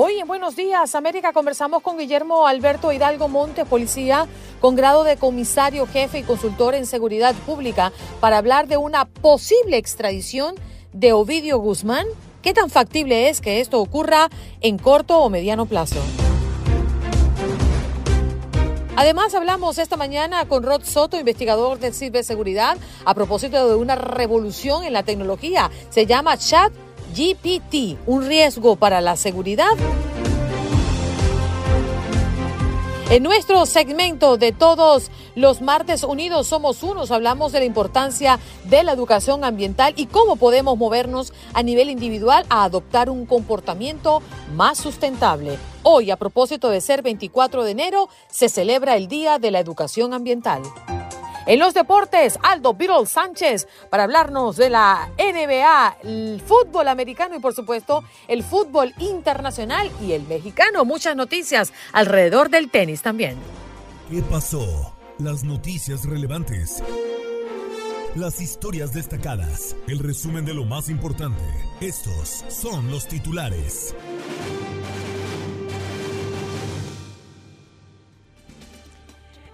Hoy en Buenos Días, América, conversamos con Guillermo Alberto Hidalgo Monte, policía con grado de comisario jefe y consultor en seguridad pública, para hablar de una posible extradición de Ovidio Guzmán. ¿Qué tan factible es que esto ocurra en corto o mediano plazo? Además, hablamos esta mañana con Rod Soto, investigador de ciberseguridad, a propósito de una revolución en la tecnología. Se llama Chat GPT, un riesgo para la seguridad. En nuestro segmento de todos los martes unidos somos unos, hablamos de la importancia de la educación ambiental y cómo podemos movernos a nivel individual a adoptar un comportamiento más sustentable. Hoy, a propósito de ser 24 de enero, se celebra el Día de la Educación Ambiental. En los deportes, Aldo Birol Sánchez para hablarnos de la NBA, el fútbol americano y por supuesto el fútbol internacional y el mexicano. Muchas noticias alrededor del tenis también. ¿Qué pasó? Las noticias relevantes. Las historias destacadas. El resumen de lo más importante. Estos son los titulares.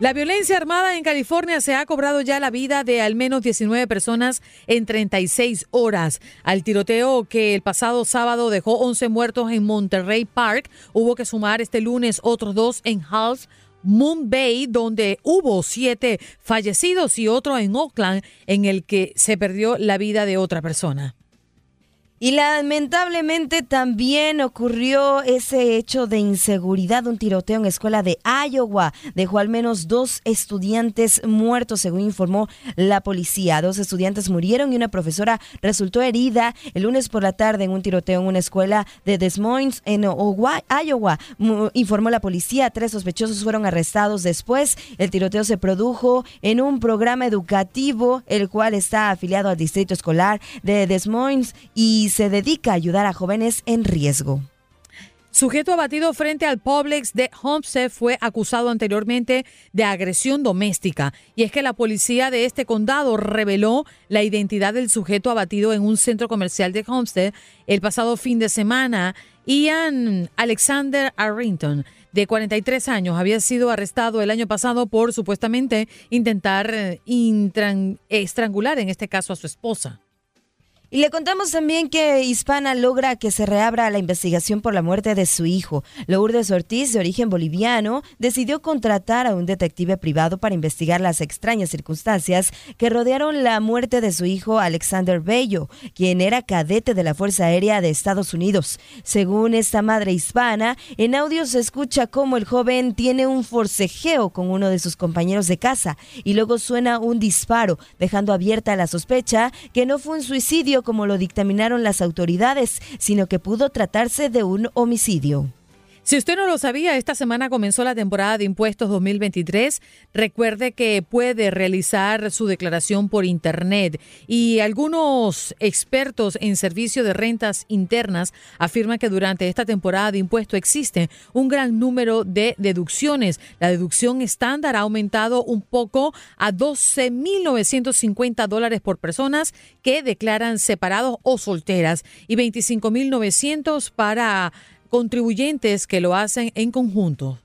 La violencia armada en California se ha cobrado ya la vida de al menos 19 personas en 36 horas. Al tiroteo que el pasado sábado dejó 11 muertos en Monterrey Park, hubo que sumar este lunes otros dos en Half Moon Bay, donde hubo siete fallecidos y otro en Oakland, en el que se perdió la vida de otra persona. Y lamentablemente también ocurrió ese hecho de inseguridad, un tiroteo en escuela de Iowa. Dejó al menos dos estudiantes muertos, según informó la policía. Dos estudiantes murieron y una profesora resultó herida el lunes por la tarde en un tiroteo en una escuela de Des Moines, en Iowa. Informó la policía, tres sospechosos fueron arrestados después. El tiroteo se produjo en un programa educativo, el cual está afiliado al distrito escolar de Des Moines y se dedica a ayudar a jóvenes en riesgo. Sujeto abatido frente al Publix de Homestead fue acusado anteriormente de agresión doméstica. Y es que la policía de este condado reveló la identidad del sujeto abatido en un centro comercial de Homestead el pasado fin de semana. Ian Alexander Arrington, de 43 años, había sido arrestado el año pasado por supuestamente intentar eh, estrangular, en este caso, a su esposa. Y le contamos también que Hispana logra que se reabra la investigación por la muerte de su hijo. Lourdes Ortiz, de origen boliviano, decidió contratar a un detective privado para investigar las extrañas circunstancias que rodearon la muerte de su hijo Alexander Bello, quien era cadete de la Fuerza Aérea de Estados Unidos. Según esta madre hispana, en audio se escucha cómo el joven tiene un forcejeo con uno de sus compañeros de casa y luego suena un disparo, dejando abierta la sospecha que no fue un suicidio como lo dictaminaron las autoridades, sino que pudo tratarse de un homicidio. Si usted no lo sabía, esta semana comenzó la temporada de impuestos 2023. Recuerde que puede realizar su declaración por Internet y algunos expertos en servicio de rentas internas afirman que durante esta temporada de impuesto existe un gran número de deducciones. La deducción estándar ha aumentado un poco a 12.950 dólares por personas que declaran separados o solteras y 25.900 para contribuyentes que lo hacen en conjunto.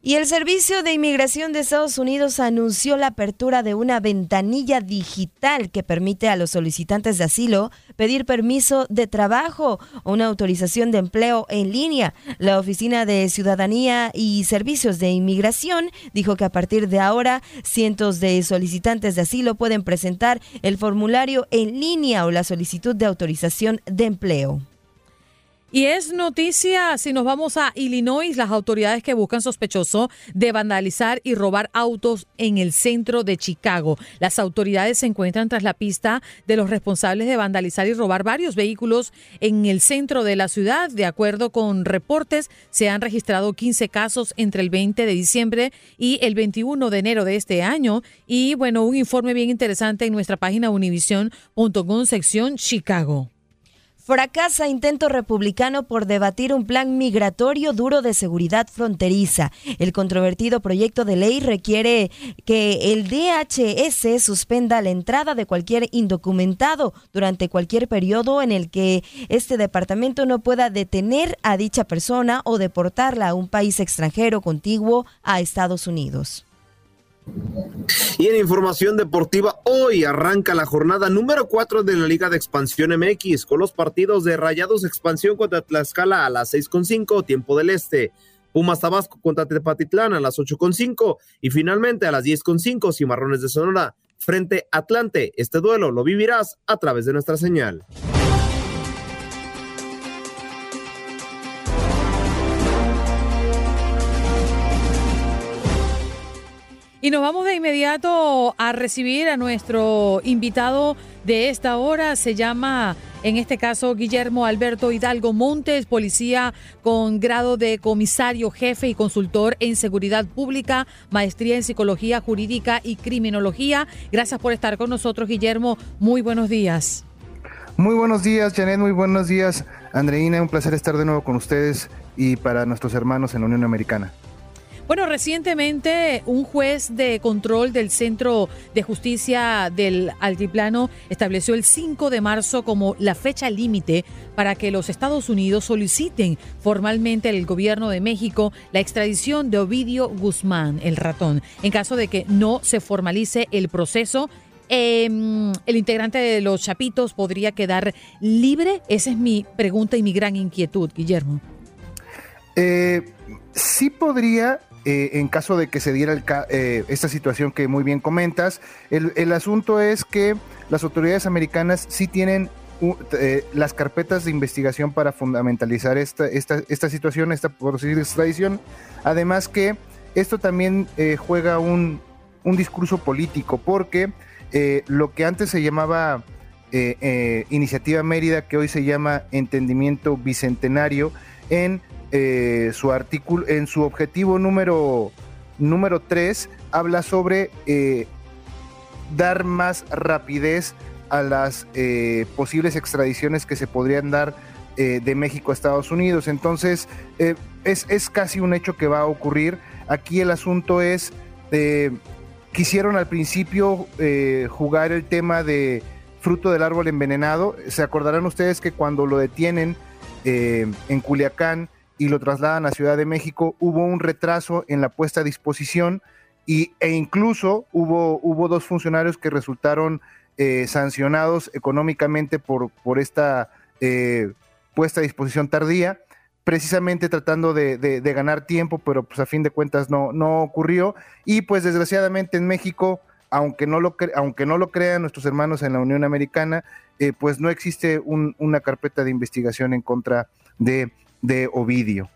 Y el Servicio de Inmigración de Estados Unidos anunció la apertura de una ventanilla digital que permite a los solicitantes de asilo pedir permiso de trabajo o una autorización de empleo en línea. La Oficina de Ciudadanía y Servicios de Inmigración dijo que a partir de ahora cientos de solicitantes de asilo pueden presentar el formulario en línea o la solicitud de autorización de empleo. Y es noticia si nos vamos a Illinois, las autoridades que buscan sospechoso de vandalizar y robar autos en el centro de Chicago. Las autoridades se encuentran tras la pista de los responsables de vandalizar y robar varios vehículos en el centro de la ciudad. De acuerdo con reportes, se han registrado 15 casos entre el 20 de diciembre y el 21 de enero de este año. Y bueno, un informe bien interesante en nuestra página univision.com sección Chicago. Fracasa intento republicano por debatir un plan migratorio duro de seguridad fronteriza. El controvertido proyecto de ley requiere que el DHS suspenda la entrada de cualquier indocumentado durante cualquier periodo en el que este departamento no pueda detener a dicha persona o deportarla a un país extranjero contiguo a Estados Unidos. Y en información deportiva, hoy arranca la jornada número 4 de la Liga de Expansión MX con los partidos de Rayados Expansión contra Tlaxcala a las 6.5, tiempo del este. Pumas Tabasco contra Tepatitlán a las 8.5 y finalmente a las 10.5 Cimarrones de Sonora frente Atlante. Este duelo lo vivirás a través de nuestra señal. Y nos vamos de inmediato a recibir a nuestro invitado de esta hora. Se llama, en este caso, Guillermo Alberto Hidalgo Montes, policía con grado de comisario jefe y consultor en seguridad pública, maestría en psicología jurídica y criminología. Gracias por estar con nosotros, Guillermo. Muy buenos días. Muy buenos días, Janet. Muy buenos días, Andreina. Un placer estar de nuevo con ustedes y para nuestros hermanos en la Unión Americana. Bueno, recientemente un juez de control del Centro de Justicia del Altiplano estableció el 5 de marzo como la fecha límite para que los Estados Unidos soliciten formalmente al gobierno de México la extradición de Ovidio Guzmán, el ratón. En caso de que no se formalice el proceso, em, el integrante de los Chapitos podría quedar libre. Esa es mi pregunta y mi gran inquietud, Guillermo. Eh, sí podría, eh, en caso de que se diera eh, esta situación que muy bien comentas. El, asunto es que las autoridades americanas sí tienen eh, las carpetas de investigación para fundamentalizar esta, situación, esta posible extradición. Además que esto también juega un, un, discurso político, porque lo que antes se llamaba Iniciativa Mérida, que hoy se llama Entendimiento Bicentenario, en eh, su artículo, en su objetivo número, número 3, habla sobre eh, dar más rapidez a las eh, posibles extradiciones que se podrían dar de México a Estados Unidos. Entonces, es, es, casi un hecho que va a ocurrir. Aquí el asunto es, quisieron al principio jugar el tema de fruto del árbol envenenado. Se acordarán ustedes que cuando lo detienen en Culiacán, y lo trasladan a Ciudad de México, hubo un retraso en la puesta a disposición y, e incluso hubo, hubo dos funcionarios que resultaron eh, sancionados económicamente por, por esta eh, puesta a disposición tardía, precisamente tratando de, ganar tiempo, pero pues a fin de cuentas no, no ocurrió. Y pues desgraciadamente en México, aunque no lo, aunque no lo crean nuestros hermanos en la Unión Americana, eh, pues no existe una carpeta de investigación en contra de de Ovidio.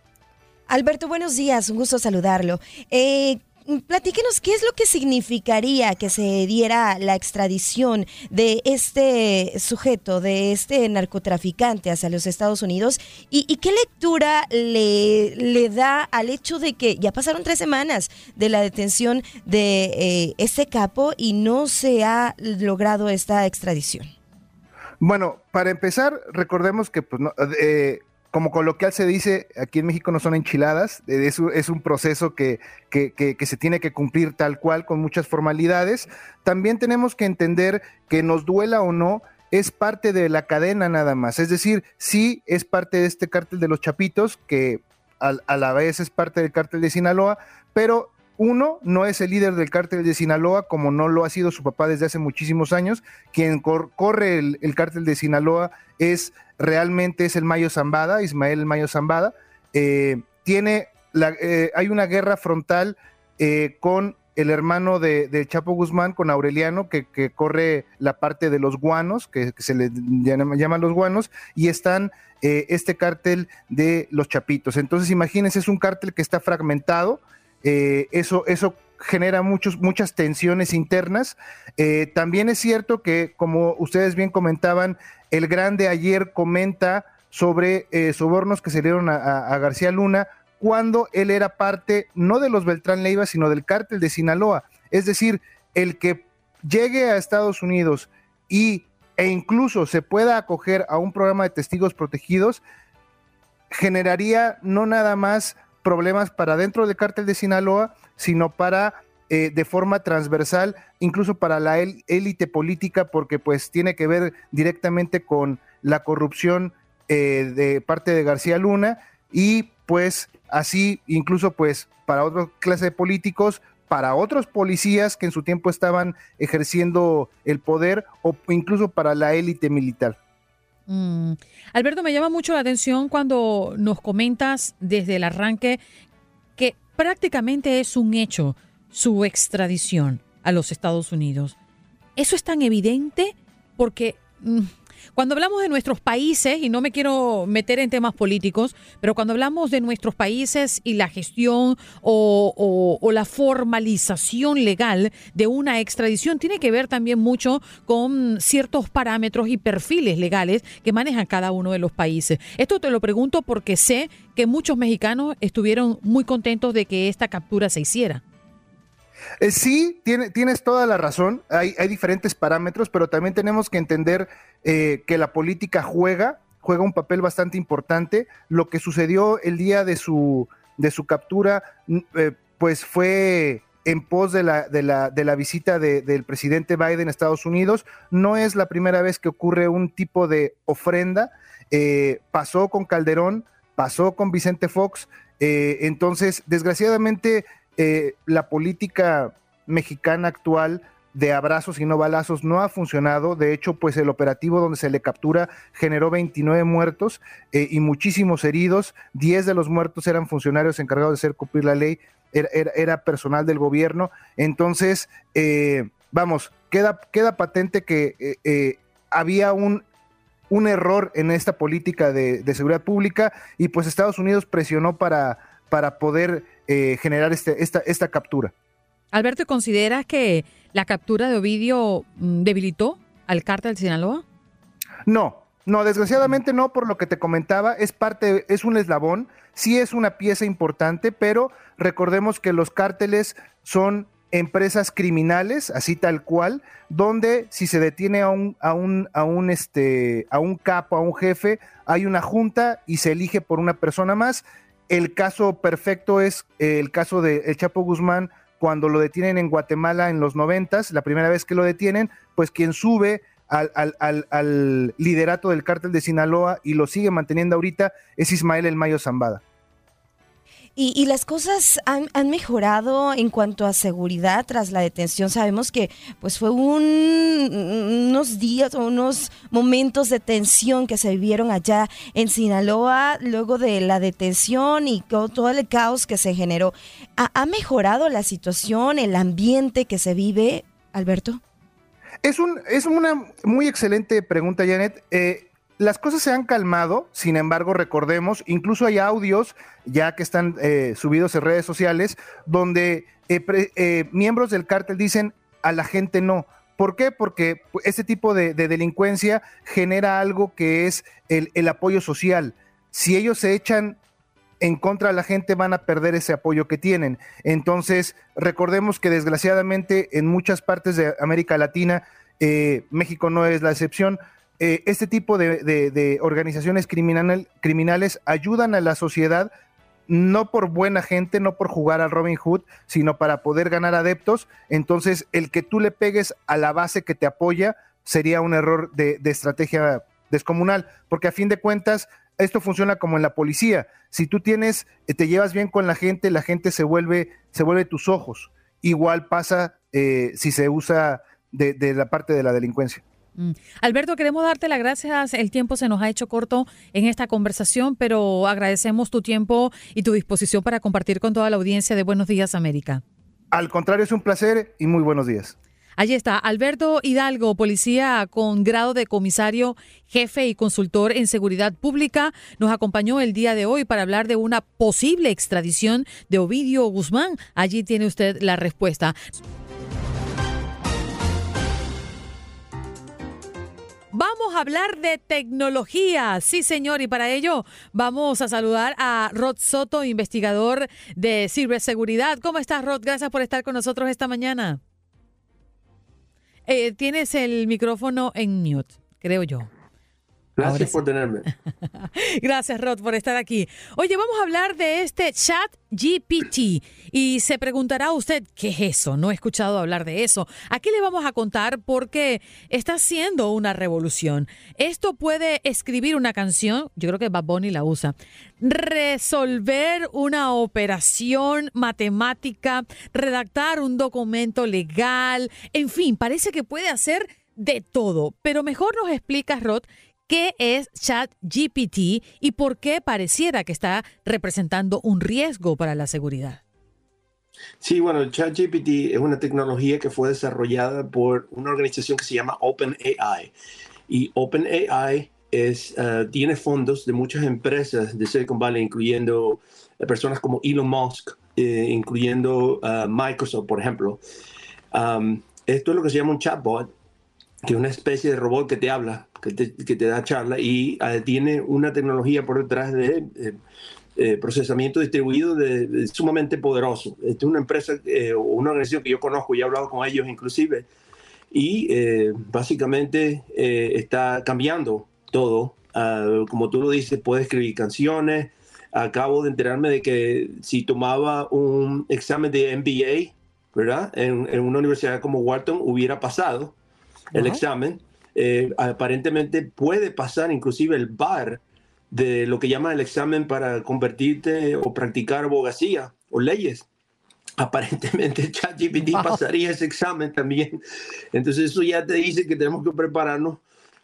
Alberto, buenos días, un gusto saludarlo. Eh, platíquenos qué es lo que significaría que se diera la extradición de este sujeto, de este narcotraficante hacia los Estados Unidos y, qué lectura le, le, da al hecho de que ya pasaron tres semanas de la detención de eh, este capo y no se ha logrado esta extradición. Bueno, para empezar, recordemos que pues, no, eh, como coloquial se dice, aquí en México no son enchiladas, eh, es, un proceso que, que, se tiene que cumplir tal cual, con muchas formalidades. También tenemos que entender que nos duela o no, es parte de la cadena nada más. Es decir, sí es parte de este cártel de los chapitos que a, la vez es parte del cártel de Sinaloa, pero uno no es el líder del cártel de Sinaloa, como no lo ha sido su papá desde hace muchísimos años. Quien corre el, cártel de Sinaloa es realmente es el Mayo Zambada, Ismael Mayo Zambada. Eh, tiene la, eh, hay una guerra frontal eh, con el hermano de, Chapo Guzmán, con Aureliano, que, corre la parte de los guanos, que, se le llaman los guanos, y están este cártel de los chapitos. Entonces, imagínense, es un cártel que está fragmentado, eso, eso genera muchos, muchas tensiones internas. Eh, también es cierto que, como ustedes bien comentaban, el grande ayer comenta sobre eh, sobornos que se dieron a, García Luna cuando él era parte no de los Beltrán Leiva, sino del cártel de Sinaloa. Es decir, el que llegue a Estados Unidos y, e incluso se pueda acoger a un programa de testigos protegidos, generaría no nada más problemas para dentro del cártel de Sinaloa, sino para eh, de forma transversal, incluso para la élite política, porque pues tiene que ver directamente con la corrupción eh, de parte de García Luna y pues así incluso pues para otra clase de políticos, para otros policías que en su tiempo estaban ejerciendo el poder o incluso para la élite militar. Mm. Alberto, me llama mucho la atención cuando nos comentas desde el arranque que prácticamente es un hecho su extradición a los Estados Unidos. ¿Eso es tan evidente? Porque mm, cuando hablamos de nuestros países, y no me quiero meter en temas políticos, pero cuando hablamos de nuestros países y la gestión o, la formalización legal de una extradición, tiene que ver también mucho con ciertos parámetros y perfiles legales que manejan cada uno de los países. Esto te lo pregunto porque sé que muchos mexicanos estuvieron muy contentos de que esta captura se hiciera. Eh, sí, tienes toda la razón. Hay, diferentes parámetros, pero también tenemos que entender eh, que la política juega, juega un papel bastante importante. Lo que sucedió el día de su, de su captura, eh, pues fue en pos de la, de la, de la visita del presidente Biden a Estados Unidos. No es la primera vez que ocurre un tipo de ofrenda. pasó con Calderón, pasó con Vicente Fox. entonces, desgraciadamente, eh, la política mexicana actual de abrazos y no balazos no ha funcionado. De hecho, pues el operativo donde se le captura generó 29 muertos eh, y muchísimos heridos. 10 de los muertos eran funcionarios encargados de hacer cumplir la ley, era, personal del gobierno. Entonces, eh, vamos, queda, queda patente que había un, un error en esta política de, de seguridad pública y pues Estados Unidos presionó para para poder eh, generar este, esta, esta captura. Alberto, ¿consideras que la captura de Ovidio mm, debilitó al cártel de Sinaloa? No, no, desgraciadamente no, por lo que te comentaba, es parte, es un eslabón, sí es una pieza importante, pero recordemos que los cárteles son empresas criminales, así tal cual, donde si se detiene a un, a un, a un, este, a un capo, a un jefe, hay una junta y se elige por una persona más el caso perfecto es eh, el caso de El Chapo Guzmán cuando lo detienen en Guatemala en los noventas, la primera vez que lo detienen, pues quien sube al, al, liderato del cártel de Sinaloa y lo sigue manteniendo ahorita es Ismael El Mayo Zambada. Y, las cosas han, mejorado en cuanto a seguridad tras la detención. Sabemos que pues fue unos días o unos momentos de tensión que se vivieron allá en Sinaloa luego de la detención y todo el caos que se generó. ¿Ha, mejorado la situación, el ambiente que se vive, Alberto? Es, un, es una muy excelente pregunta, Janet. Eh, las cosas se han calmado, sin embargo, recordemos, incluso hay audios ya que están eh, subidos en redes sociales, donde eh, eh, miembros del cártel dicen a la gente no. ¿Por qué? Porque este tipo de, delincuencia genera algo que es el, el, apoyo social. Si ellos se echan en contra de la gente, van a perder ese apoyo que tienen. Entonces, recordemos que desgraciadamente en muchas partes de América Latina, México no es la excepción, eh, este tipo de, organizaciones criminales ayudan a la sociedad no por buena gente, no por jugar al Robin Hood, sino para poder ganar adeptos. Entonces, el que tú le pegues a la base que te apoya sería un error de, estrategia descomunal, porque a fin de cuentas, esto funciona como en la policía. Si tú tienes, eh, te llevas bien con la gente, la gente se vuelve, se vuelve tus ojos. Igual pasa eh, si se usa de, de la parte de la delincuencia. Mm. Alberto, queremos darte las gracias. El tiempo se nos ha hecho corto en esta conversación, pero agradecemos tu tiempo y tu disposición para compartir con toda la audiencia de Buenos Días América. Al contrario, es un placer y muy buenos días. Allí está, Alberto Hidalgo, policía con grado de comisario, jefe y consultor en seguridad pública, nos acompañó el día de hoy para hablar de una posible extradición de Ovidio Guzmán. Allí tiene usted la respuesta. Vamos a hablar de tecnología, sí señor, y para ello vamos a saludar a Rod Soto, investigador de ciberseguridad. ¿Cómo estás, Rod? Gracias por estar con nosotros esta mañana. Eh, tienes el micrófono en mute, creo yo. Gracias por tenerme. Gracias, Rod, por estar aquí. Oye, vamos a hablar de este chat GPT y se preguntará usted, ¿qué es eso? No he escuchado hablar de eso. Aquí le vamos a contar porque está haciendo una revolución. Esto puede escribir una canción, yo creo que Bad Bunny la usa, resolver una operación matemática, redactar un documento legal, en fin, parece que puede hacer de todo. Pero mejor nos explicas, Rod, ¿Qué es ChatGPT y por qué pareciera que está representando un riesgo para la seguridad? Sí, bueno, ChatGPT es una tecnología que fue desarrollada por una organización que se llama OpenAI. Y OpenAI es, uh, tiene fondos de muchas empresas de Silicon Valley, incluyendo eh, personas como Elon Musk, eh, incluyendo Microsoft, por ejemplo. Esto es lo que se llama un chatbot, que es una especie de robot que te habla que te, da charla y ah, tiene una tecnología por detrás de eh, eh, procesamiento distribuido de, sumamente poderoso. Esta es una empresa eh, o una organización que yo conozco y he hablado con ellos inclusive y básicamente está cambiando todo. Ah, como tú lo dices, puede escribir canciones. Acabo de enterarme de que si tomaba un examen de MBA, ¿verdad? En, una universidad como Wharton hubiera pasado el examen eh, aparentemente puede pasar inclusive el bar de lo que llama el examen para convertirte o practicar abogacía o leyes. Aparentemente ChatGPT pasaría ese examen también. Entonces eso ya te dice que tenemos que prepararnos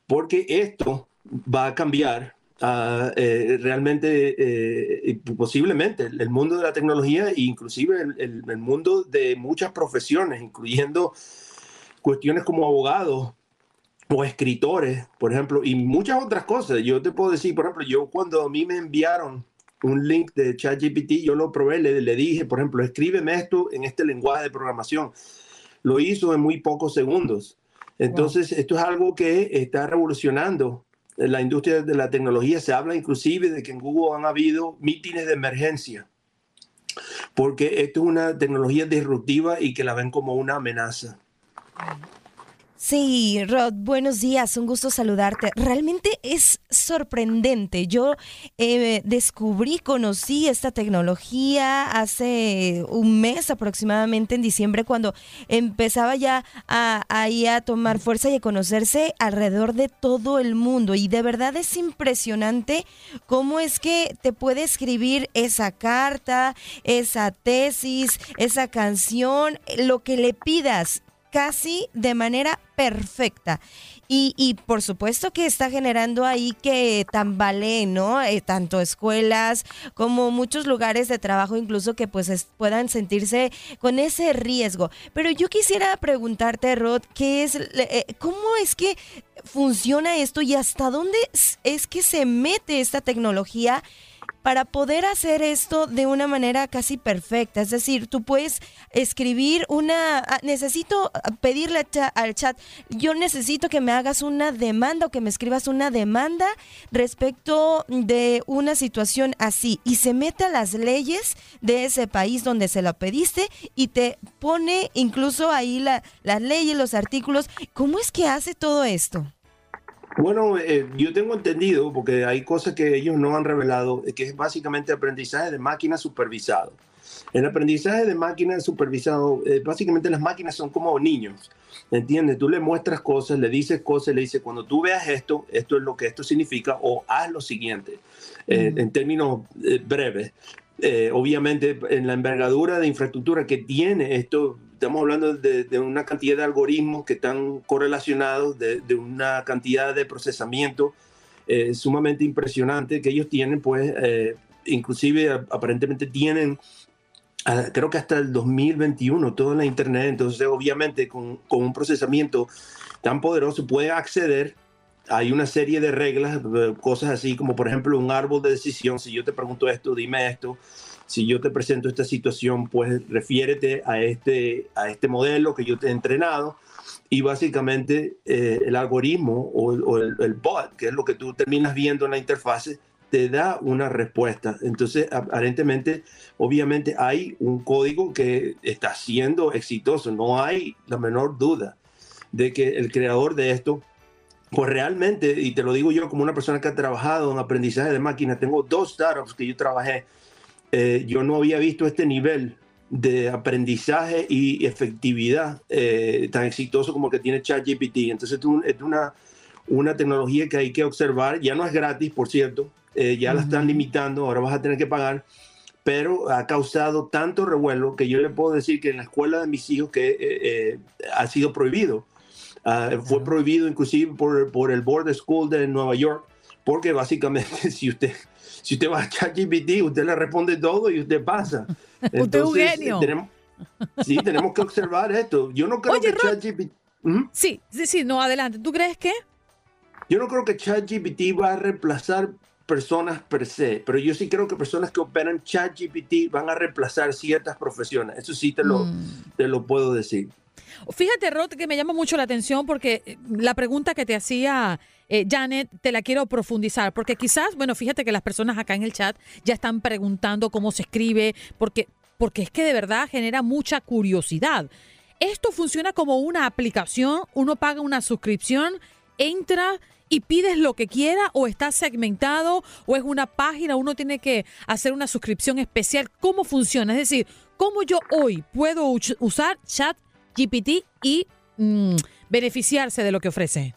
porque esto va a cambiar uh, eh, realmente, eh, posiblemente, el mundo de la tecnología e inclusive el, el, mundo de muchas profesiones, incluyendo cuestiones como abogados, o escritores, por ejemplo, y muchas otras cosas. Yo te puedo decir, por ejemplo, yo cuando a mí me enviaron un link de ChatGPT, yo lo probé, le, le dije, por ejemplo, escríbeme esto en este lenguaje de programación. Lo hizo en muy pocos segundos. Entonces, esto es algo que está revolucionando la industria de la tecnología. Se habla inclusive de que en Google han habido mítines de emergencia, porque esto es una tecnología disruptiva y que la ven como una amenaza. Sí, Rod, buenos días, un gusto saludarte. Realmente es sorprendente. Yo eh, descubrí, conocí esta tecnología hace un mes aproximadamente, en diciembre, cuando empezaba ya a, a tomar fuerza y a conocerse alrededor de todo el mundo. Y de verdad es impresionante cómo es que te puede escribir esa carta, esa tesis, esa canción, lo que le pidas casi de manera perfecta. Y, y, por supuesto que está generando ahí que tambaleen, ¿no? Eh, tanto escuelas como muchos lugares de trabajo, incluso que pues puedan sentirse con ese riesgo. Pero yo quisiera preguntarte, Rod, ¿qué es, eh, ¿cómo es que funciona esto y hasta dónde es que se mete esta tecnología? Para poder hacer esto de una manera casi perfecta. Es decir, tú puedes escribir una, ah, necesito pedirle al chat, yo necesito que me hagas una demanda o que me escribas una demanda respecto de una situación así y se mete a las leyes de ese país donde se lo pediste y te pone incluso ahí la, las leyes, los artículos. ¿Cómo es que hace todo esto? Bueno, eh, yo tengo entendido, porque hay cosas que ellos no han revelado, que es básicamente aprendizaje de máquina supervisado. El aprendizaje de máquinas supervisado, eh, básicamente las máquinas son como niños, ¿entiendes? Tú le muestras cosas, le dices cosas, le dices, cuando tú veas esto, esto es lo que esto significa, o haz lo siguiente, eh, en términos eh, breves. Eh, obviamente, en la envergadura de infraestructura que tiene esto, estamos hablando de, una cantidad de algoritmos que están correlacionados, de, una cantidad de procesamiento eh, sumamente impresionante que ellos tienen, pues, eh, inclusive aparentemente tienen, ah, creo que hasta el 2021, toda la Internet, entonces obviamente con, con un procesamiento tan poderoso puede acceder. Hay una serie de reglas, eh, cosas así como por ejemplo un árbol de decisión, si yo te pregunto esto, dime esto, si yo te presento esta situación, pues refiérete a este, a este modelo que yo te he entrenado y básicamente eh, el algoritmo o, o el- el bot, que es lo que tú terminas viendo en la interfase, te da una respuesta. Entonces, aparentemente, obviamente hay un código que está siendo exitoso, no hay la menor duda de que el creador de esto pues realmente, y te lo digo yo como una persona que ha trabajado en aprendizaje de máquinas, tengo dos startups que yo trabajé, eh, yo no había visto este nivel de aprendizaje y efectividad eh, tan exitoso como el que tiene ChatGPT. Entonces es un- es una, una tecnología que hay que observar, ya no es gratis, por cierto, eh, ya la están limitando, ahora vas a tener que pagar, pero ha causado tanto revuelo que yo le puedo decir que en la escuela de mis hijos que eh, eh, ha sido prohibido. Ah, fue prohibido inclusive por, por el Board of School de Nueva York, porque básicamente si usted, si usted va a ChatGPT, usted le responde todo y usted pasa. Usted es un Entonces, genio. Tenemos, sí, tenemos que observar esto. Yo no creo Oye, que. ChatGPT... ¿Mm? Sí, sí, sí, no, adelante. ¿Tú crees que? Yo no creo que ChatGPT va a reemplazar personas per se, pero yo sí creo que personas que operan ChatGPT van a reemplazar ciertas profesiones. Eso sí te lo, te lo puedo decir. Fíjate, Rod, que me llama mucho la atención porque eh, la pregunta que te hacía eh, Janet te la quiero profundizar, porque quizás, bueno, fíjate que las personas acá en el chat ya están preguntando cómo se escribe, porque, porque es que de verdad genera mucha curiosidad. Esto funciona como una aplicación, uno paga una suscripción, entra y pides lo que quiera o está segmentado o es una página, uno tiene que hacer una suscripción especial. ¿Cómo funciona? Es decir, ¿cómo yo hoy puedo us- usar chat GPT y mm, beneficiarse de lo que ofrece?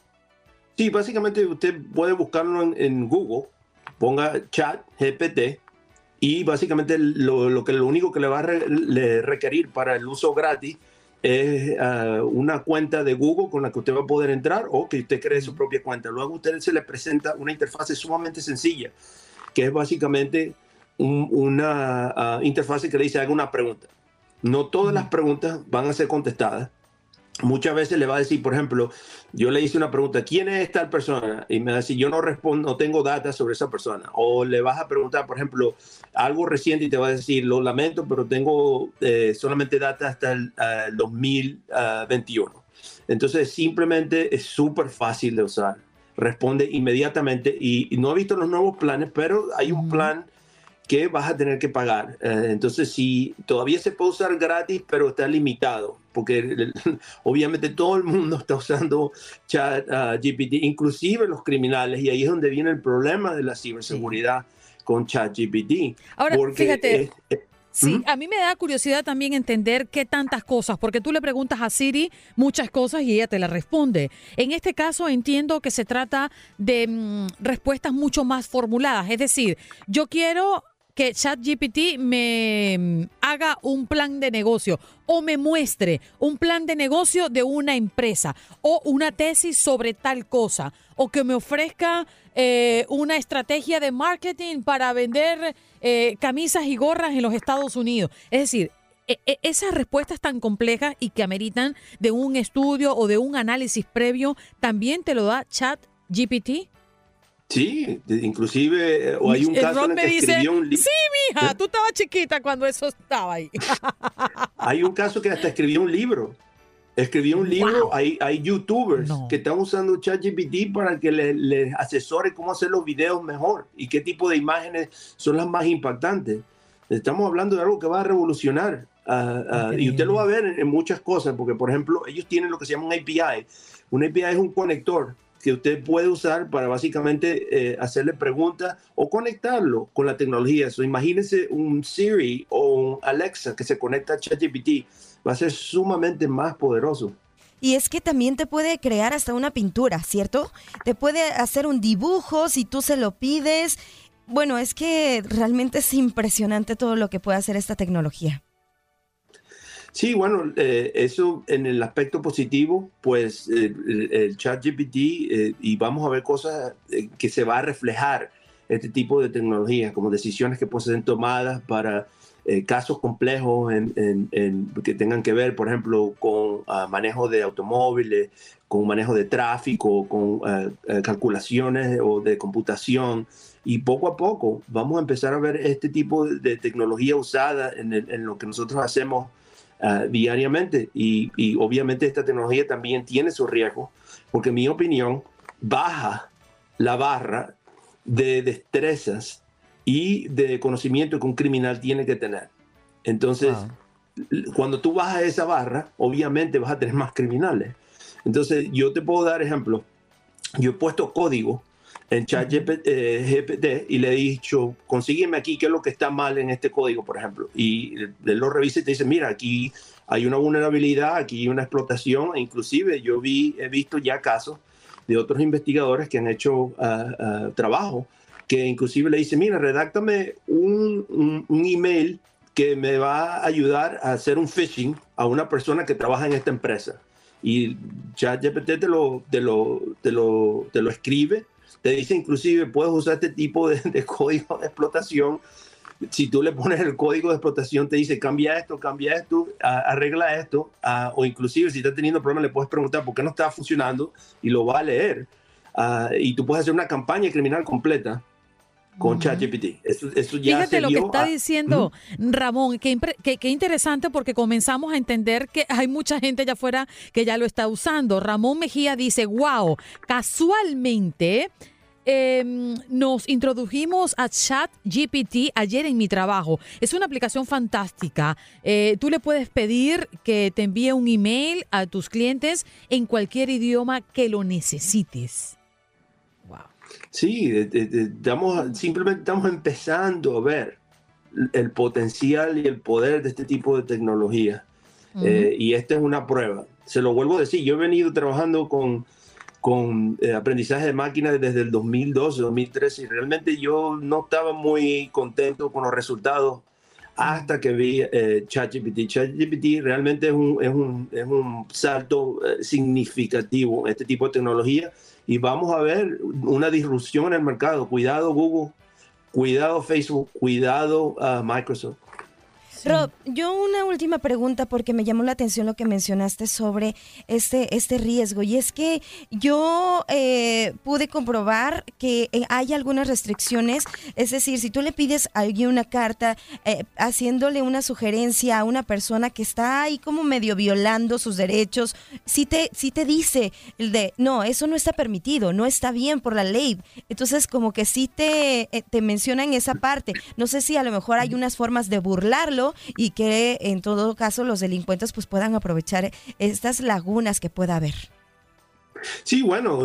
Sí, básicamente usted puede buscarlo en, Google, ponga chat GPT y básicamente lo, que lo único que le va a requerir para el uso gratis es ah, una cuenta de Google con la que usted va a poder entrar o que usted cree su propia cuenta. Luego a usted se le presenta una interfase sumamente sencilla, que es básicamente un- una ah, interfase que le dice haga una pregunta. No todas las preguntas van a ser contestadas. Muchas veces le va a decir, por ejemplo, yo le hice una pregunta, ¿quién es tal persona? Y me va a decir, yo no respondo, no tengo datos sobre esa persona. O le vas a preguntar, por ejemplo, algo reciente y te va a decir, lo lamento, pero tengo eh, solamente datos hasta el ah, 2021. Entonces, simplemente es súper fácil de usar. Responde inmediatamente y, y no he visto los nuevos planes, pero hay un plan que vas a tener que pagar. Eh, entonces, si todavía se puede usar gratis, pero está limitado, porque el- obviamente todo el mundo está usando chat ah, GPT, inclusive los criminales, y ahí es donde viene el problema de la ciberseguridad con chat GPT. Ahora, fíjate, es- es- Sí, ¿Mm? a mí me da curiosidad también entender qué tantas cosas, porque tú le preguntas a Siri muchas cosas y ella te las responde. En este caso entiendo que se trata de mm, respuestas mucho más formuladas, es decir, yo quiero que ChatGPT me mm, haga un plan de negocio o me muestre un plan de negocio de una empresa o una tesis sobre tal cosa o que me ofrezca eh, una estrategia de marketing para vender eh, camisas y gorras en los Estados Unidos. Es decir, e- e- esas respuestas tan complejas y que ameritan de un estudio o de un análisis previo, ¿también te lo da ChatGPT? Sí, inclusive eh, o hay un El caso Ron en el me que dice, escribió un libro. sí, mija, tú estabas chiquita cuando eso estaba ahí. Hay un caso que hasta escribió un libro. Escribió un libro, Wow. hay, hay youtubers No. que están usando ChatGPT para que les le asesore cómo hacer los videos mejor y qué tipo de imágenes son las más impactantes. Estamos hablando de algo que va a revolucionar. ah, y usted lo va a ver en, en muchas cosas, porque por ejemplo, ellos tienen lo que se llama un API. Un API es un conector que usted puede usar para básicamente eh, hacerle preguntas o conectarlo con la tecnología. So, imagínense un Siri o un Alexa que se conecta a ChatGPT. Va a ser sumamente más poderoso. Y es que también te puede crear hasta una pintura, ¿cierto? Te puede hacer un dibujo si tú se lo pides. Bueno, es que realmente es impresionante todo lo que puede hacer esta tecnología. Sí, bueno, eh, eso en el aspecto positivo, pues eh, el, el chat GPT eh, y vamos a ver cosas eh, que se va a reflejar este tipo de tecnologías, como decisiones que pueden ser tomadas para casos complejos en, en- en- que tengan que ver, por ejemplo, con ah, manejo de automóviles, con manejo de tráfico, con ah, calculaciones o de computación. Y poco a poco vamos a empezar a ver este tipo de, de tecnología usada en, el- en lo que nosotros hacemos ah, diariamente. Y, y obviamente esta tecnología también tiene sus riesgos, porque en mi opinión baja la barra de destrezas y de conocimiento que un criminal tiene que tener. Entonces, l- cuando tú bajas esa barra, obviamente vas a tener más criminales. Entonces, yo te puedo dar ejemplos. Yo he puesto código en chat GPT y le he dicho, consígueme aquí qué es lo que está mal en este código, por ejemplo. Y él lo revisa y te dice, mira, aquí hay una vulnerabilidad, aquí hay una explotación. E inclusive yo vi, he visto ya casos de otros investigadores que han hecho ah, ah, trabajo que inclusive le dice, mira, redáctame un, un- un email que me va a ayudar a hacer un phishing a una persona que trabaja en esta empresa. Y ChatGPT te lo, te lo, te lo, te lo escribe, te dice inclusive, puedes usar este tipo de, de código de explotación. Si tú le pones el código de explotación, te dice, cambia esto, cambia esto, a- arregla esto, ah, o inclusive si está teniendo problemas, le puedes preguntar por qué no está funcionando y lo va a leer. Ah, y tú puedes hacer una campaña criminal completa con ChatGPT. Eso, eso ya Fíjate se lo que está a- diciendo Ramón, que, que interesante porque comenzamos a entender que hay mucha gente allá afuera que ya lo está usando. Ramón Mejía dice, wow, casualmente em, nos introdujimos a ChatGPT ayer en mi trabajo. Es una aplicación fantástica. Eh, tú le puedes pedir que te envíe un email a tus clientes en cualquier idioma que lo necesites. Sí, de- de- estamos, simplemente estamos empezando a ver el potencial y el poder de este tipo de tecnología. Eh, y esta es una prueba. Se lo vuelvo a decir, yo he venido trabajando con, con eh, aprendizaje de máquinas desde el 2012, 2013, y realmente yo no estaba muy contento con los resultados hasta que vi eh, ChatGPT. ChatGPT realmente es un, es un, es un salto eh, significativo en este tipo de tecnología y vamos a ver una disrupción en el mercado. Cuidado Google, cuidado Facebook, cuidado ah, Microsoft. Rob, yo una última pregunta porque me llamó la atención lo que mencionaste sobre este, este riesgo. Y es que yo eh, pude comprobar que eh, hay algunas restricciones, es decir, si tú le pides a alguien una carta eh, haciéndole una sugerencia a una persona que está ahí como medio violando sus derechos, si te, si te dice el de, no, eso no está permitido, no está bien por la ley, entonces como que sí te, eh, te mencionan esa parte, no sé si a lo mejor hay unas formas de burlarlo y que en todo caso los delincuentes pues puedan aprovechar estas lagunas que pueda haber. Sí, bueno,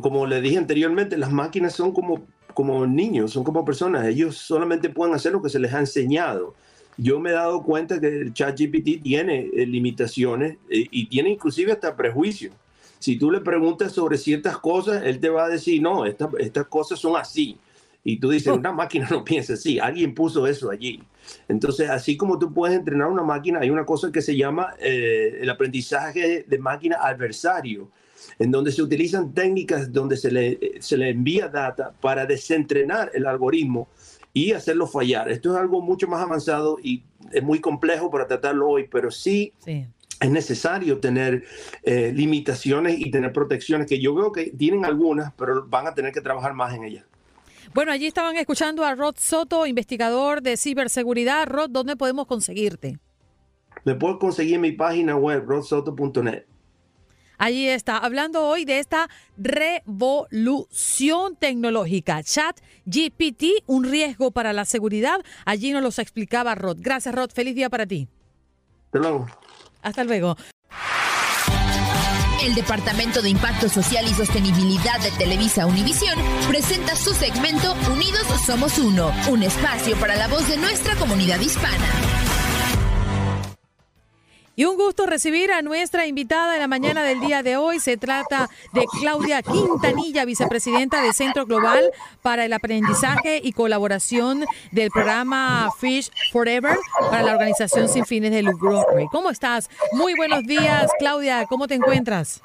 como le dije anteriormente, las máquinas son como, como niños, son como personas. Ellos solamente pueden hacer lo que se les ha enseñado. Yo me he dado cuenta que el ChatGPT tiene eh, limitaciones eh, y tiene inclusive hasta prejuicios. Si tú le preguntas sobre ciertas cosas, él te va a decir, no, esta- estas cosas son así. Y tú dices, una máquina no piensa así, alguien puso eso allí. Entonces, así como tú puedes entrenar una máquina, hay una cosa que se llama eh, el aprendizaje de máquina adversario, en donde se utilizan técnicas donde se le, se le envía data para desentrenar el algoritmo y hacerlo fallar. Esto es algo mucho más avanzado y es muy complejo para tratarlo hoy, pero sí, es necesario tener eh, limitaciones y tener protecciones que yo veo que tienen algunas, pero van a tener que trabajar más en ellas. Bueno, allí estaban escuchando a Rod Soto, investigador de ciberseguridad. Rod, ¿dónde podemos conseguirte? Me puedes conseguir en mi página web, rodsoto.net. Allí está, hablando hoy de esta revolución tecnológica. Chat GPT, un riesgo para la seguridad. Allí nos los explicaba Rod. Gracias, Rod. Feliz día para ti. Hasta luego. Hasta luego. El Departamento de Impacto Social y Sostenibilidad de Televisa Univisión presenta su segmento Unidos Somos Uno, un espacio para la voz de nuestra comunidad hispana. Y un gusto recibir a nuestra invitada en la mañana del día de hoy. Se trata de Claudia Quintanilla, vicepresidenta del Centro Global para el Aprendizaje y Colaboración del programa Fish Forever para la organización sin fines de lucro. ¿Cómo estás? Muy buenos días, Claudia. ¿Cómo te encuentras?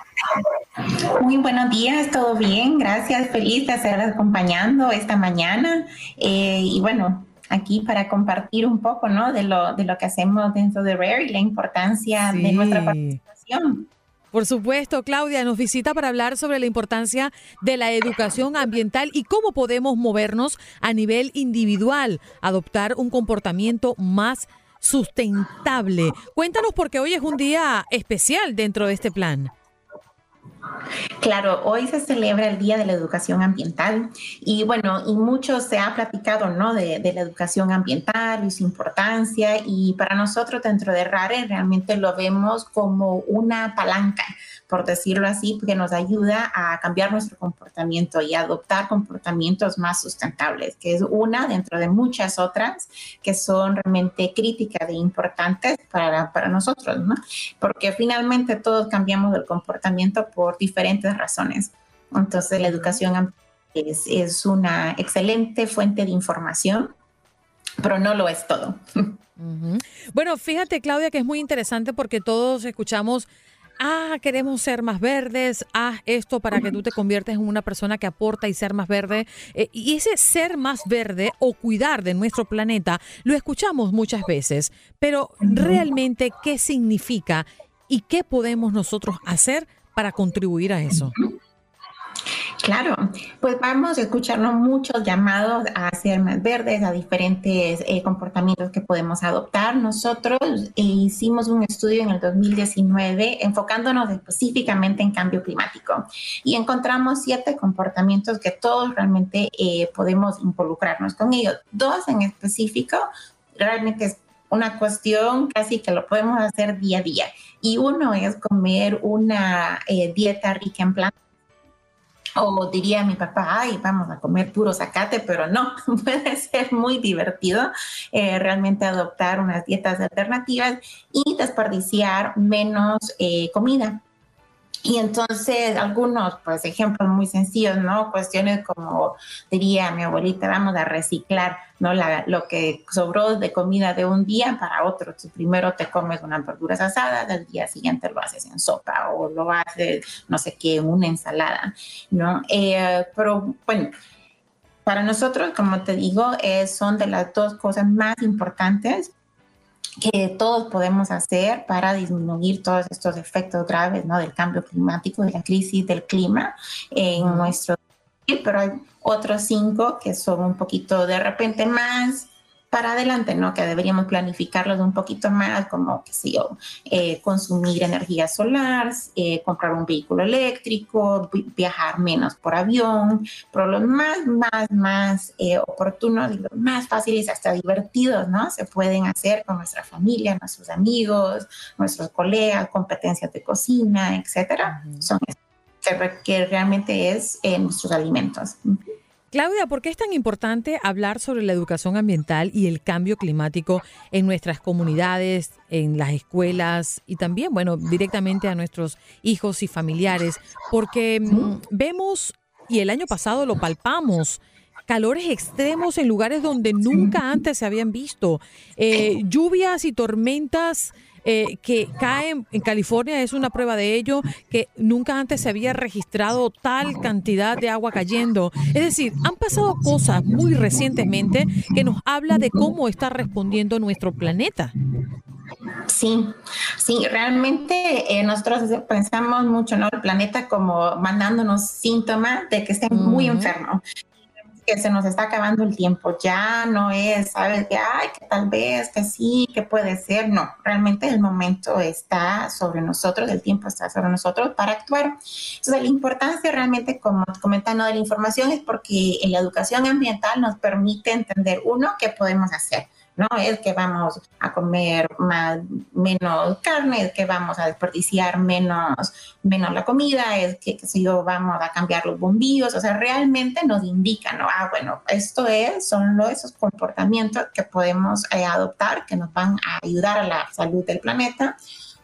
Muy buenos días, todo bien. Gracias, feliz de estar acompañando esta mañana. Eh, y bueno, aquí para compartir un poco ¿no? de, lo, de lo que hacemos dentro de Rare y la importancia de nuestra participación. Por supuesto, Claudia nos visita para hablar sobre la importancia de la educación ambiental y cómo podemos movernos a nivel individual, adoptar un comportamiento más sustentable. Cuéntanos porque hoy es un día especial dentro de este plan. Claro, hoy se celebra el Día de la Educación Ambiental y bueno, y mucho se ha platicado, ¿no? De, la educación ambiental y su importancia y para nosotros dentro de RARE realmente lo vemos como una palanca por decirlo así, que nos ayuda a cambiar nuestro comportamiento y adoptar comportamientos más sustentables, que es una dentro de muchas otras que son realmente críticas e importantes para, para nosotros, ¿no? Porque finalmente todos cambiamos el comportamiento por diferentes razones. Entonces, la educación es, es una excelente fuente de información, pero no lo es todo. Bueno, fíjate, Claudia, que es muy interesante porque todos escuchamos ah, queremos ser más verdes, haz esto para que tú te conviertas en una persona que aporta y ser más verde. Eh, y ese ser más verde o cuidar de nuestro planeta lo escuchamos muchas veces, pero realmente, ¿qué significa y qué podemos nosotros hacer para contribuir a eso? Claro, pues vamos a escucharnos muchos llamados a ser más verdes, a diferentes eh, comportamientos que podemos adoptar. Nosotros hicimos un estudio en el 2019 enfocándonos específicamente en cambio climático y encontramos siete comportamientos que todos realmente eh, podemos involucrarnos con ellos. Dos en específico realmente es una cuestión casi que lo podemos hacer día a día. Y uno es comer una eh, dieta rica en plantas o diría mi papá, ay, vamos a comer puro zacate, pero no, puede ser muy divertido eh, realmente adoptar unas dietas alternativas y desperdiciar menos eh, comida. Y entonces algunos, pues ejemplos muy sencillos, ¿no? Cuestiones como diría mi abuelita, vamos a reciclar, ¿no? Lo que sobró de comida de un día para otro. Tú primero te comes unas verduras asadas, al día siguiente lo haces en sopa o lo haces, no sé qué, una ensalada, ¿no? Eh, pero bueno, para nosotros, como te digo, eh, son de las dos cosas más importantes que todos podemos hacer para disminuir todos estos efectos graves ¿no? del cambio climático, de la crisis del clima en nuestro país, pero hay otros cinco que son un poquito de repente más para adelante, ¿no? Que deberíamos planificarlos un poquito más, como, qué sé yo, eh, consumir energía solar, eh, comprar un vehículo eléctrico, viajar menos por avión, pero los más, más, más eh, oportunos y los más fáciles, hasta divertidos, ¿no? Se pueden hacer con nuestra familia, nuestros amigos, nuestros colegas, competencias de cocina, etcétera. Son que realmente es nuestros alimentos. Claudia, ¿por qué es tan importante hablar sobre la educación ambiental y el cambio climático en nuestras comunidades, en las escuelas y también, bueno, directamente a nuestros hijos y familiares? Porque mm, vemos, y el año pasado lo palpamos, calores extremos en lugares donde nunca antes se habían visto, eh, lluvias y tormentas eh, que caen en California es una prueba de ello, que nunca antes se había registrado tal cantidad de agua cayendo. Es decir, han pasado cosas muy recientemente que nos habla de cómo está respondiendo nuestro planeta. Sí, sí, realmente eh, nosotros pensamos mucho, ¿no? El planeta como mandándonos síntomas de que esté muy enfermo que se nos está acabando el tiempo, ya no es, sabes, que, ay, que tal vez, que sí, que puede ser, no, realmente el momento está sobre nosotros, el tiempo está sobre nosotros para actuar. Entonces, la importancia realmente, como comentando de la información, es porque en la educación ambiental nos permite entender, uno, qué podemos hacer, no es que vamos a comer más, menos carne, es que vamos a desperdiciar menos, menos la comida, es que, si yo, vamos a cambiar los bombillos, o sea, realmente nos indican, ¿no? Ah, bueno, esto es, son los, esos comportamientos que podemos eh, adoptar, que nos van a ayudar a la salud del planeta.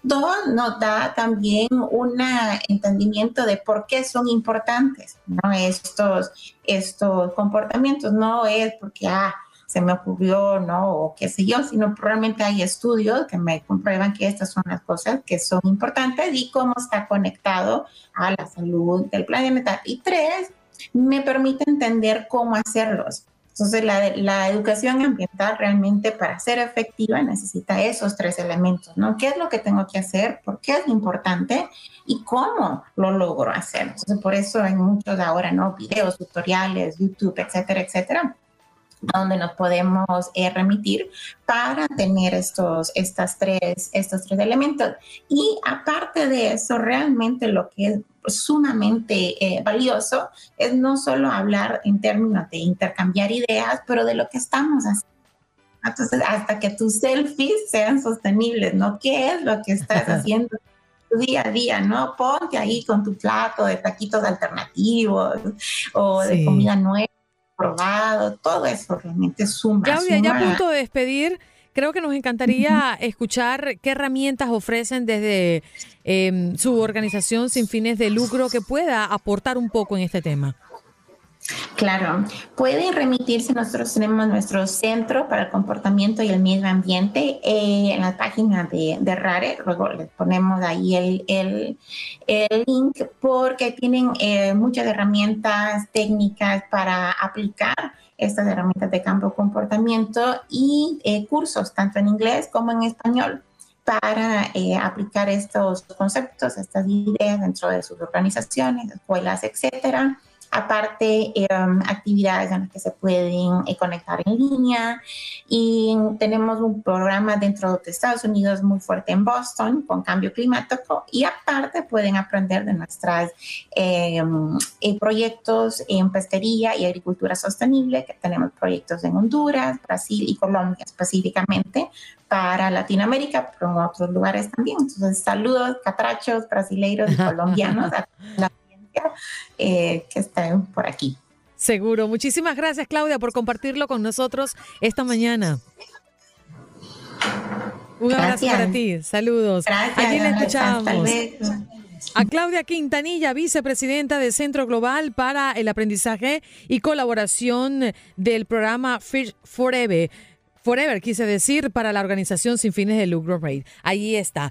Dos, nos da también un entendimiento de por qué son importantes. Estos, estos comportamientos, no es porque, ah, se me ocurrió, ¿no? O qué sé yo, sino probablemente hay estudios que me comprueban que estas son las cosas que son importantes y cómo está conectado a la salud del planeta. Y tres, me permite entender cómo hacerlos. Entonces, la, la, educación ambiental realmente para ser efectiva necesita esos tres elementos, ¿no? ¿Qué es lo que tengo que hacer? ¿Por qué es importante? ¿Y cómo lo logro hacer? Entonces, por eso hay muchos ahora, ¿no? Videos, tutoriales, YouTube, etcétera, etcétera, donde nos podemos eh, remitir para tener estos, estas tres, estos tres elementos. Y aparte de eso, realmente lo que es sumamente eh, valioso es no solo hablar en términos de intercambiar ideas, pero de lo que estamos haciendo. Entonces, hasta que tus selfies sean sostenibles, ¿no? ¿Qué es lo que estás haciendo? día a día, ¿no? Ponte ahí con tu plato de taquitos alternativos o de comida nueva probado, todo eso realmente suma. Claudia, ya a punto de despedir, creo que nos encantaría escuchar qué herramientas ofrecen desde em, su organización sin fines de lucro que pueda aportar un poco en este tema. Claro, pueden remitirse, nosotros tenemos nuestro centro para el comportamiento y el medio ambiente eh, en la página de, de, RARE, luego les ponemos ahí el, el, el link porque tienen eh, muchas herramientas técnicas para aplicar estas herramientas de campo comportamiento y eh, cursos tanto en inglés como en español para aplicar estos conceptos, estas ideas dentro de sus organizaciones, escuelas, etcétera aparte em, actividades en las que se pueden eh, conectar en línea y tenemos un programa dentro de Estados Unidos muy fuerte en Boston con cambio climático y aparte pueden aprender de nuestros em, eh, proyectos en pesquería y agricultura sostenible que tenemos proyectos en Honduras, Brasil y Colombia específicamente para Latinoamérica, pero en otros lugares también. Entonces, saludos, catrachos, brasileiros y colombianos. Eh, que estén por aquí. Seguro. Muchísimas gracias, Claudia, por compartirlo con nosotros esta mañana. Un abrazo para ti. Saludos. Gracias. Allí le escuchamos. A Claudia Quintanilla, vicepresidenta del Centro Global para el Aprendizaje y Colaboración del programa Fish Forever. Forever, quise decir, para la organización sin fines de lucro RAID. Ahí está.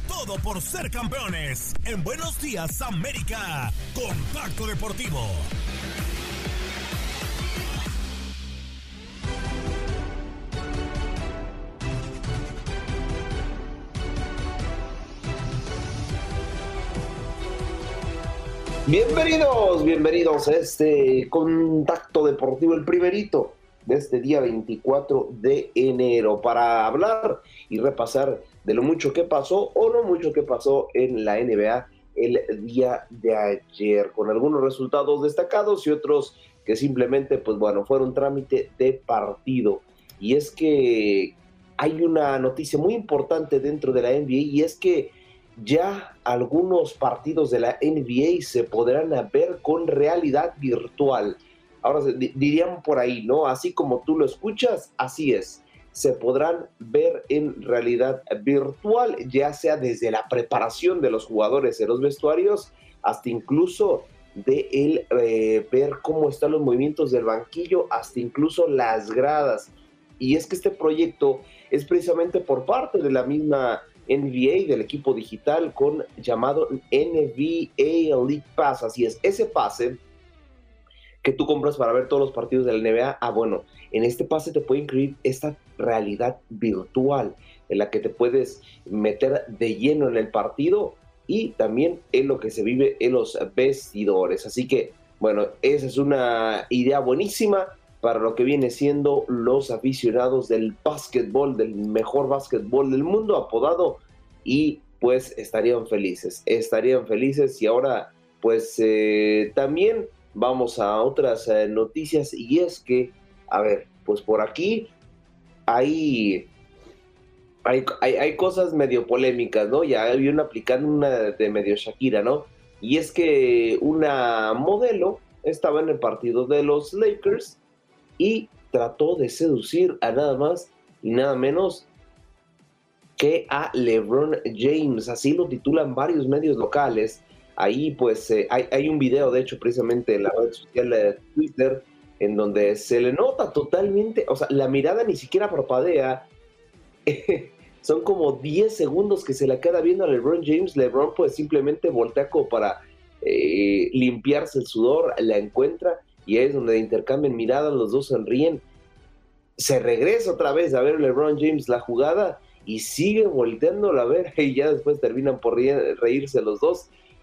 Todo por ser campeones. En Buenos Días América. Contacto Deportivo. Bienvenidos, bienvenidos a este contacto deportivo, el primerito de este día 24 de enero, para hablar y repasar de lo mucho que pasó o no mucho que pasó en la NBA el día de ayer, con algunos resultados destacados y otros que simplemente, pues bueno, fueron trámite de partido. Y es que hay una noticia muy importante dentro de la NBA y es que ya algunos partidos de la NBA se podrán ver con realidad virtual. Ahora dirían por ahí, ¿no? Así como tú lo escuchas, así es. Se podrán ver en realidad virtual, ya sea desde la preparación de los jugadores en los vestuarios hasta incluso de el eh, ver cómo están los movimientos del banquillo, hasta incluso las gradas. Y es que este proyecto es precisamente por parte de la misma NBA del equipo digital con llamado NBA Elite Pass. Así es, ese pase que tú compras para ver todos los partidos de la NBA, ah, bueno, en este pase te puede incluir esta realidad virtual. en la que te puedes meter de lleno en el partido y también en lo que se vive en los vestidores. Así que, bueno, esa es una idea buenísima para lo que viene siendo los aficionados del básquetbol, del mejor básquetbol del mundo, apodado, y pues estarían felices, estarían felices y ahora pues eh, también vamos a otras eh, noticias y es que, a ver, pues por aquí hay, hay, hay, cosas medio polémicas, ¿no? Ya hay una aplicando una de medio Shakira, ¿no? Y es que una modelo estaba en el partido de los Lakers y trató de seducir a nada más y nada menos que a LeBron James. Así lo titulan varios medios locales. Ahí pues eh, hay, un video, de hecho, precisamente en la red social de Twitter, en donde se le nota totalmente, o sea, la mirada ni siquiera parpadea. Son como 10 segundos que se le queda viendo a LeBron James. LeBron pues simplemente voltea como para eh, limpiarse el sudor, la encuentra y es donde intercambian miradas, los dos sonríen. Se regresa otra vez a ver LeBron James la jugada y sigue volteándola a ver y ya después terminan por reírse los dos.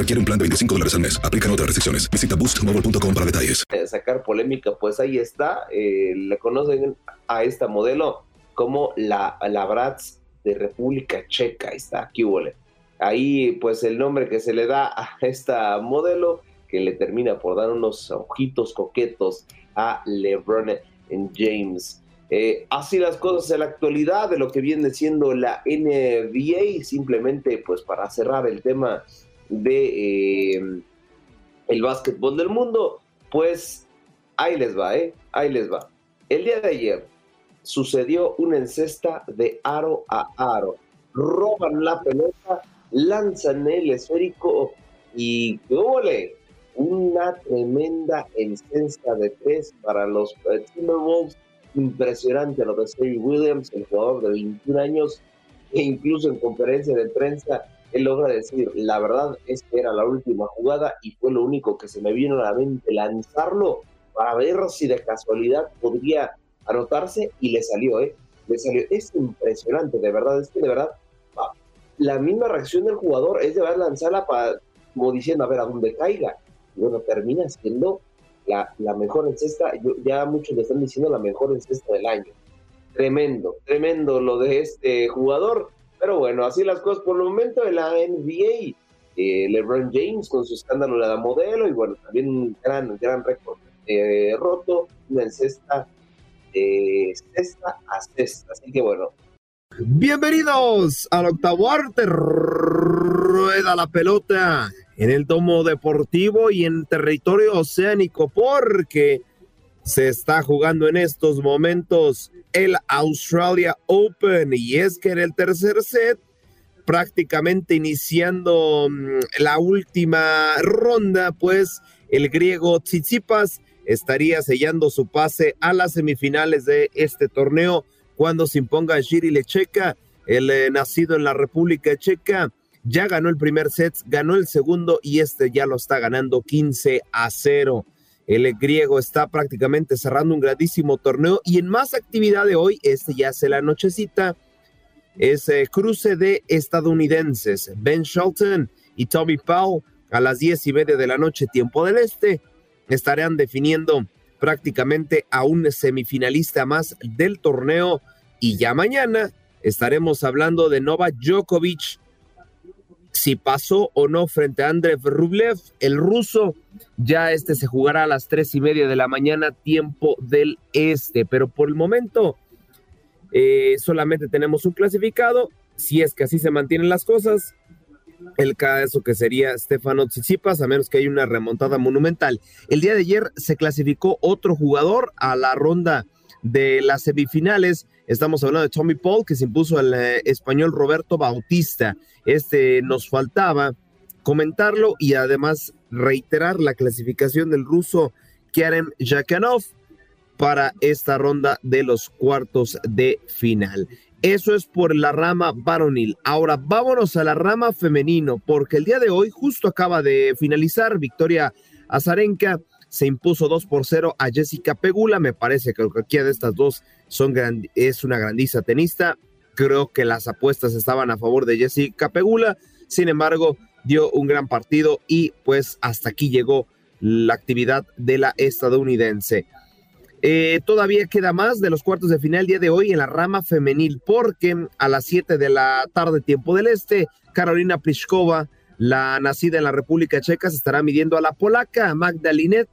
requiere un plan de 25 dólares al mes. Aplican otras restricciones. Visita boostmobile.com para detalles. Sacar polémica, pues ahí está. Eh, le conocen a esta modelo como la, la Bratz de República Checa. Ahí está, aquí huele. Ahí, pues el nombre que se le da a esta modelo, que le termina por dar unos ojitos coquetos a LeBron James. Eh, así las cosas en la actualidad de lo que viene siendo la NBA, simplemente pues para cerrar el tema de eh, el básquetbol del mundo, pues ahí les va, ¿eh? Ahí les va. El día de ayer sucedió una encesta de aro a aro. Roban la pelota, lanzan el esférico y ¡ole! Una tremenda encesta de tres para los eh, Timberwolves. Impresionante lo de Stevie Williams, el jugador de 21 años, e incluso en conferencia de prensa él logra decir, la verdad es que era la última jugada y fue lo único que se me vino a la mente, lanzarlo para ver si de casualidad podría anotarse y le salió, ¿eh? Le salió. Es impresionante, de verdad, es que de verdad, la misma reacción del jugador es de ver lanzarla para, como diciendo, a ver a dónde caiga. Y bueno, termina siendo la, la mejor encesta, ya muchos le están diciendo la mejor encesta del año. Tremendo, tremendo lo de este jugador pero bueno, así las cosas por el momento de la NBA. Eh, LeBron James con su escándalo de la modelo y bueno, también un gran, gran récord eh, roto, una cesta de cesta a cesta. Así que bueno. Bienvenidos al octavo arte. Rueda la pelota en el domo deportivo y en territorio oceánico porque se está jugando en estos momentos el Australia Open y es que en el tercer set prácticamente iniciando mm, la última ronda pues el griego Tsitsipas estaría sellando su pase a las semifinales de este torneo cuando se imponga Giri Lecheca el eh, nacido en la República Checa ya ganó el primer set, ganó el segundo y este ya lo está ganando 15 a 0. El griego está prácticamente cerrando un grandísimo torneo y en más actividad de hoy, este ya hace la nochecita, es eh, cruce de estadounidenses. Ben Shelton y Tommy Powell a las diez y media de la noche, tiempo del este, estarán definiendo prácticamente a un semifinalista más del torneo y ya mañana estaremos hablando de Novak Djokovic si pasó o no frente a Andrei Rublev, el ruso. Ya este se jugará a las tres y media de la mañana, tiempo del este. Pero por el momento eh, solamente tenemos un clasificado. Si es que así se mantienen las cosas, el caso que sería Stefano Tsitsipas, a menos que haya una remontada monumental. El día de ayer se clasificó otro jugador a la ronda de las semifinales Estamos hablando de Tommy Paul, que se impuso al eh, español Roberto Bautista. Este nos faltaba comentarlo y además reiterar la clasificación del ruso Karen Yakanov para esta ronda de los cuartos de final. Eso es por la rama varonil. Ahora vámonos a la rama femenino, porque el día de hoy justo acaba de finalizar Victoria Azarenka. Se impuso 2 por 0 a Jessica Pegula. Me parece que cualquiera de estas dos son es una grandísima tenista. Creo que las apuestas estaban a favor de Jessica Pegula. Sin embargo, dio un gran partido y pues hasta aquí llegó la actividad de la estadounidense. Eh, todavía queda más de los cuartos de final día de hoy en la rama femenil, porque a las 7 de la tarde, tiempo del este, Carolina Pliskova, la nacida en la República Checa, se estará midiendo a la polaca Magdalinet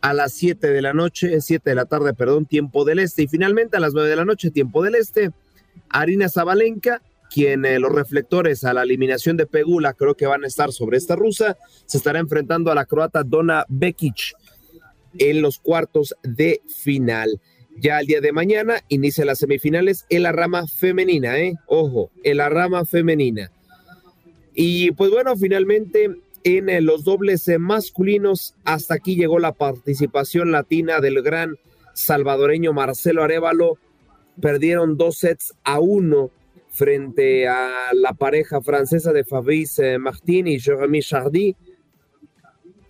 a las 7 de la noche, 7 de la tarde, perdón, tiempo del este. Y finalmente a las 9 de la noche, tiempo del este, Arina Zabalenka, quien eh, los reflectores a la eliminación de Pegula creo que van a estar sobre esta rusa, se estará enfrentando a la croata Dona Bekic en los cuartos de final. Ya el día de mañana inicia las semifinales en la rama femenina, ¿eh? Ojo, en la rama femenina. Y pues bueno, finalmente en eh, los dobles eh, masculinos, hasta aquí llegó la participación latina del gran salvadoreño Marcelo Arevalo. Perdieron dos sets a uno frente a la pareja francesa de Fabrice Martin y Jeremy Chardy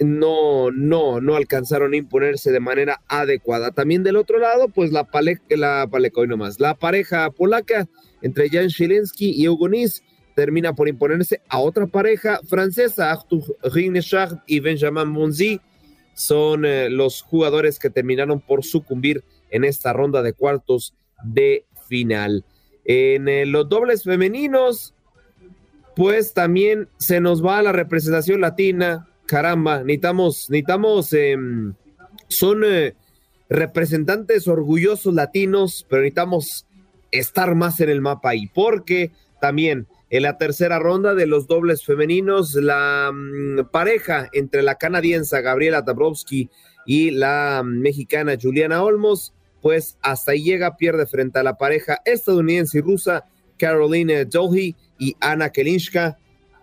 no, no, no alcanzaron a imponerse de manera adecuada. También del otro lado, pues la, pale, la, nomás, la pareja polaca entre Jan Zielinski y Eugonis termina por imponerse a otra pareja francesa, Arthur Rinechard y Benjamin Monzi. Son eh, los jugadores que terminaron por sucumbir en esta ronda de cuartos de final. En eh, los dobles femeninos, pues también se nos va la representación latina, caramba, necesitamos, necesitamos, em, son eh, representantes orgullosos latinos, pero necesitamos estar más en el mapa ahí, porque también en la tercera ronda de los dobles femeninos, la mm, pareja entre la canadiense Gabriela Dabrowski y la mexicana Juliana Olmos, pues hasta ahí llega, pierde frente a la pareja estadounidense y rusa Caroline Dohi y Ana Kelinska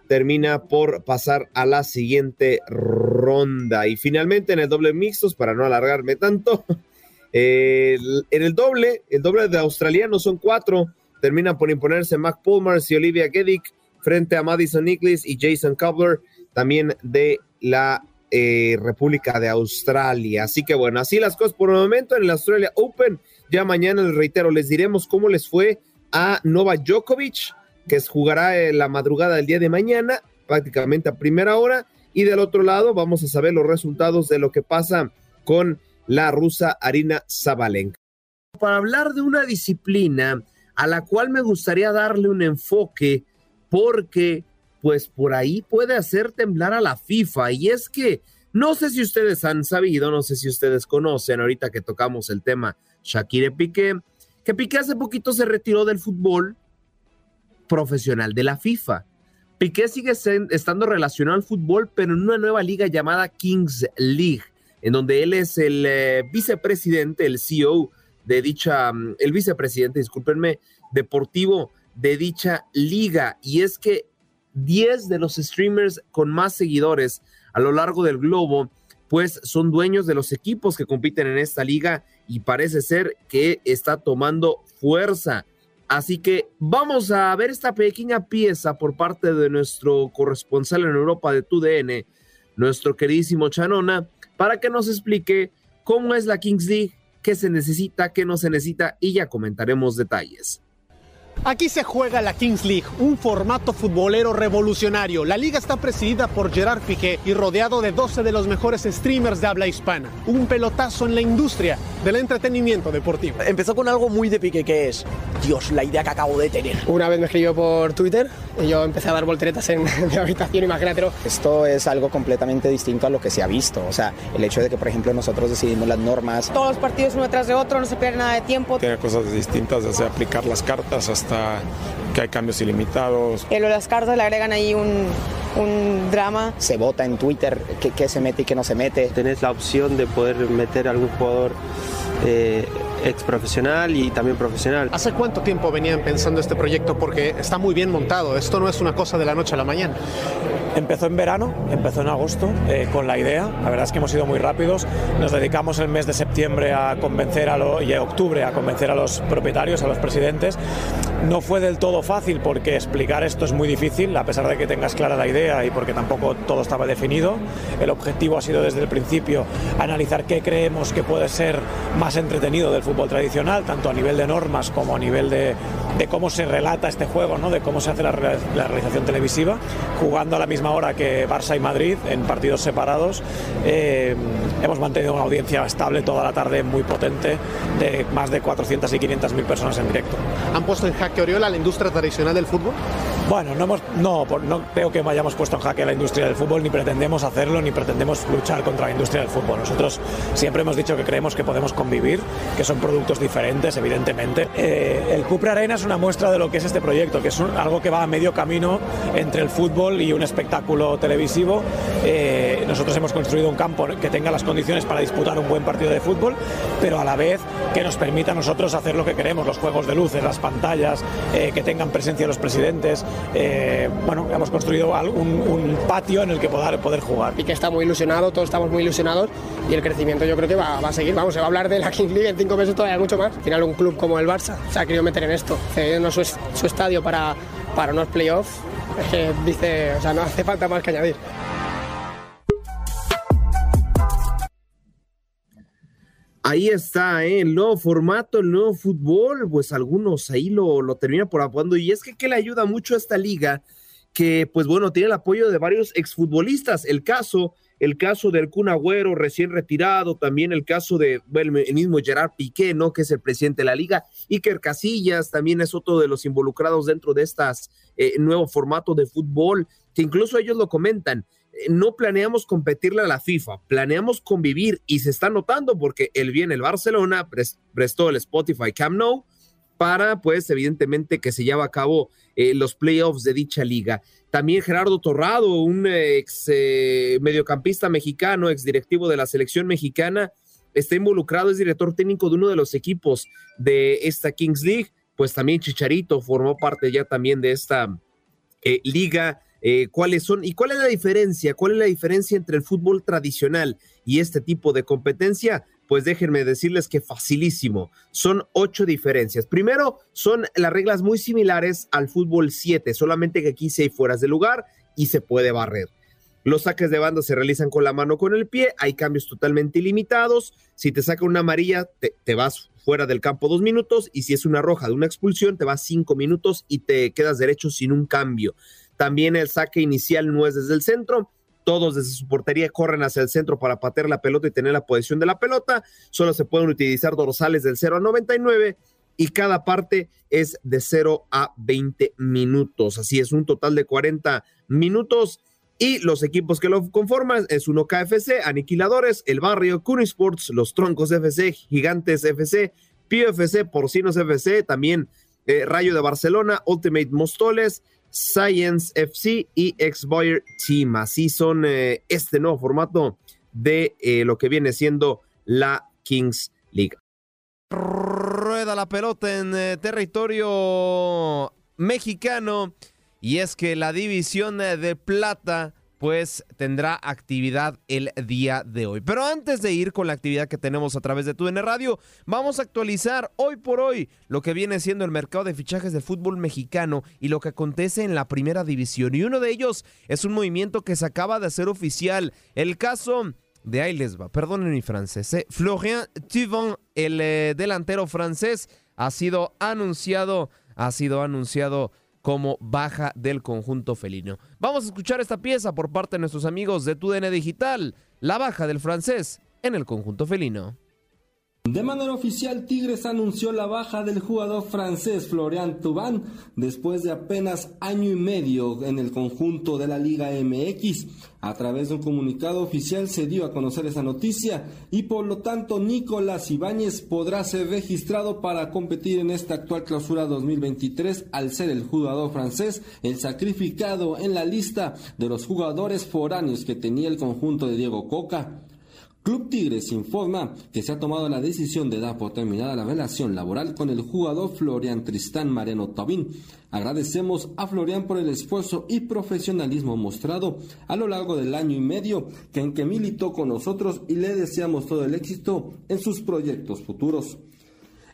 termina por pasar a la siguiente ronda. Y finalmente en el doble mixtos, para no alargarme tanto, en el doble, el doble de australianos son cuatro, terminan por imponerse Mac Palmers y Olivia Geddick frente a Madison Nicholas y Jason Cobbler, también de la eh, República de Australia. Así que bueno, así las cosas por el momento en el Australia Open. Ya mañana, les reitero, les diremos cómo les fue a Nova Djokovic que jugará en la madrugada del día de mañana, prácticamente a primera hora. Y del otro lado vamos a saber los resultados de lo que pasa con la rusa Arina Zabalenka. Para hablar de una disciplina a la cual me gustaría darle un enfoque porque pues por ahí puede hacer temblar a la FIFA y es que no sé si ustedes han sabido, no sé si ustedes conocen ahorita que tocamos el tema Shakira Piqué, que Piqué hace poquito se retiró del fútbol profesional de la FIFA. Piqué sigue estando relacionado al fútbol, pero en una nueva liga llamada Kings League, en donde él es el eh, vicepresidente, el CEO de dicha, mm, el vicepresidente, discúlpenme, deportivo de dicha liga. Y es que 10 de los streamers con más seguidores a lo largo del globo, pues son dueños de los equipos que compiten en esta liga y parece ser que está tomando fuerza. Así que vamos a ver esta pequeña pieza por parte de nuestro corresponsal en Europa de TUDN, nuestro queridísimo Chanona, para que nos explique cómo es la Kings League, qué se necesita, qué no se necesita y ya comentaremos detalles. Aquí se juega la Kings League, un formato futbolero revolucionario. La liga está presidida por Gerard Piqué y rodeado de 12 de los mejores streamers de habla hispana. Un pelotazo en la industria del entretenimiento deportivo. Empezó con algo muy de Piqué que es, Dios, la idea que acabo de tener. Una vez me escribió por Twitter y yo empecé a dar volteretas en mi habitación, imagínate. Esto es algo completamente distinto a lo que se ha visto. O sea, el hecho de que, por ejemplo, nosotros decidimos las normas. Todos los partidos uno tras de otro, no se pierde nada de tiempo. Tiene cosas distintas, desde aplicar las cartas hasta que hay cambios ilimitados. Las cartas le agregan ahí un, un drama. Se vota en Twitter qué, qué se mete y qué no se mete. Tenés la opción de poder meter a algún jugador eh, ex profesional y también profesional. ¿Hace cuánto tiempo venían pensando este proyecto? Porque está muy bien montado, esto no es una cosa de la noche a la mañana. Empezó en verano, empezó en agosto eh, con la idea. La verdad es que hemos sido muy rápidos. Nos dedicamos el mes de septiembre a convencer a lo, y en octubre a convencer a los propietarios, a los presidentes. No fue del todo fácil porque explicar esto es muy difícil, a pesar de que tengas clara la idea y porque tampoco todo estaba definido. El objetivo ha sido desde el principio analizar qué creemos que puede ser más entretenido del fútbol tradicional, tanto a nivel de normas como a nivel de, de cómo se relata este juego, ¿no? de cómo se hace la, realización televisiva, jugando a la misma hora que Barça y Madrid en partidos separados. Eh, hemos mantenido una audiencia estable toda la tarde muy potente de más de 400 y 500 mil personas en directo. ¿Han puesto jaque Oriola la industria tradicional del fútbol? Bueno, no, hemos, no, no creo que hayamos puesto en jaque la industria del fútbol, ni pretendemos hacerlo, ni pretendemos luchar contra la industria del fútbol. Nosotros siempre hemos dicho que creemos que podemos convivir, que son productos diferentes, evidentemente. Eh, el Cupra Arena es una muestra de lo que es este proyecto, que es algo que va a medio camino entre el fútbol y un espectáculo televisivo. Eh, nosotros hemos construido un campo que tenga las condiciones para disputar un buen partido de fútbol, pero a la vez que nos permita a nosotros hacer lo que queremos, los juegos de luces, las pantallas, eh, que tengan presencia los presidentes. Eh, bueno, hemos construido un, un, patio en el que poder, poder jugar. Y que está muy ilusionado, todos estamos muy ilusionados y el crecimiento yo creo que va, va a seguir. Vamos, se va a hablar de la King League en cinco meses todavía mucho más. Al final un club como el Barça se ha querido meter en esto, cediendo su, su estadio para, para unos playoffs. Es que dice, o sea, no hace falta más que añadir. Ahí está, ¿eh? el nuevo formato, el nuevo fútbol, pues algunos ahí lo, lo terminan por aprobando. Y es que, que le ayuda mucho a esta liga, que pues bueno, tiene el apoyo de varios exfutbolistas. El caso, el caso del Kun Agüero recién retirado, también el caso de el mismo Gerard Piqué, ¿no? Que es el presidente de la liga. Iker Casillas también es otro de los involucrados dentro de estas eh, nuevo formato de fútbol, que incluso ellos lo comentan no planeamos competirle a la FIFA, planeamos convivir y se está notando porque el bien el Barcelona prestó el Spotify Camp Nou para, pues, evidentemente que se lleva a cabo eh, los playoffs de dicha liga. También Gerardo Torrado, un ex eh, mediocampista mexicano, ex directivo de la selección mexicana, está involucrado, es director técnico de uno de los equipos de esta Kings League, pues también Chicharito formó parte ya también de esta eh, liga eh, cuáles son y cuál es la diferencia, cuál es la diferencia entre el fútbol tradicional y este tipo de competencia. Pues déjenme decirles que facilísimo. Son ocho diferencias. Primero, son las reglas muy similares al fútbol 7, solamente que aquí sí hay fueras de lugar y se puede barrer. Los saques de banda se realizan con la mano o con el pie, hay cambios totalmente ilimitados. Si te saca una amarilla, te, te, vas fuera del campo dos minutos y si es una roja de una expulsión, te vas cinco minutos y te quedas derecho sin un cambio. También el saque inicial no es desde el centro. Todos desde su portería corren hacia el centro para patear la pelota y tener la posición de la pelota. Solo se pueden utilizar dorsales del 0 a 99 y cada parte es de 0 a 20 minutos. Así es, un total de 40 minutos. Y los equipos que lo conforman es uno KFC, Aniquiladores, El Barrio, Sports, Los Troncos FC, Gigantes FC, PFC, Porcinos FC, también eh, Rayo de Barcelona, Ultimate Mostoles, Science FC y X-Boyer Team. Así son eh, este nuevo formato de eh, lo que viene siendo la Kings League. Rueda la pelota en eh, territorio mexicano y es que la división de plata pues tendrá actividad el día de hoy. Pero antes de ir con la actividad que tenemos a través de TUN Radio, vamos a actualizar hoy por hoy lo que viene siendo el mercado de fichajes de fútbol mexicano y lo que acontece en la primera división. Y uno de ellos es un movimiento que se acaba de hacer oficial. El caso de ahí les va, perdonen mi francés. ¿eh? Florian Tuvin, el eh, delantero francés, ha sido anunciado, ha sido anunciado como baja del conjunto felino. Vamos a escuchar esta pieza por parte de nuestros amigos de TUDN Digital, la baja del francés en el conjunto felino. De manera oficial, Tigres anunció la baja del jugador francés Florian Thauvin después de apenas año y medio en el conjunto de la Liga MX. A través de un comunicado oficial se dio a conocer esa noticia y por lo tanto Nicolás Ibáñez podrá ser registrado para competir en esta actual clausura 2023 al ser el jugador francés el sacrificado en la lista de los jugadores foráneos que tenía el conjunto de Diego Coca. Club Tigres informa que se ha tomado la decisión de dar por terminada la relación laboral con el jugador Florian Tristán Mareno Tobín. Agradecemos a Florian por el esfuerzo y profesionalismo mostrado a lo largo del año y medio que en que militó con nosotros y le deseamos todo el éxito en sus proyectos futuros.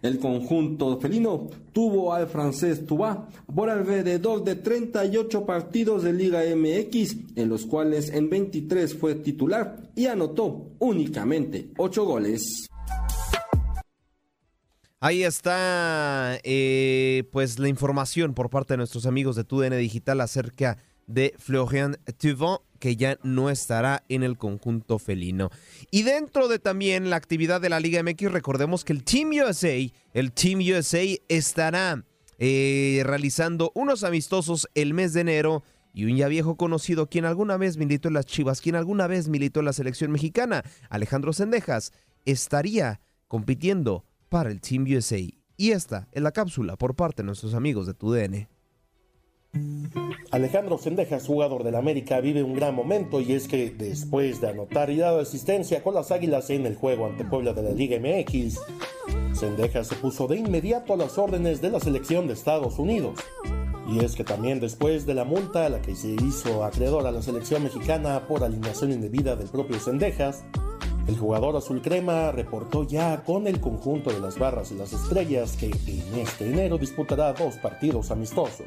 El conjunto felino tuvo al francés Tuba por alrededor de 38 partidos de Liga MX, en los cuales en 23 fue titular y anotó únicamente 8 goles. Ahí está, eh, pues la información por parte de nuestros amigos de TUDN Digital acerca de Florian Thauvin que ya no estará en el conjunto felino. Y dentro de también la actividad de la Liga MX, recordemos que el Team USA, el Team USA estará eh, realizando unos amistosos el mes de enero y un ya viejo conocido quien alguna vez militó en las Chivas, quien alguna vez militó en la selección mexicana, Alejandro Sendejas, estaría compitiendo para el Team USA. Y esta es la cápsula por parte de nuestros amigos de TUDN. Alejandro Sendejas, jugador del América, vive un gran momento y es que después de anotar y dar asistencia con las Águilas en el juego ante Puebla de la Liga MX, Sendejas se puso de inmediato a las órdenes de la selección de Estados Unidos. Y es que también después de la multa a la que se hizo acreedor a la selección mexicana por alineación indebida del propio Sendejas, el jugador azul crema reportó ya con el conjunto de las barras y las estrellas que en este enero disputará dos partidos amistosos.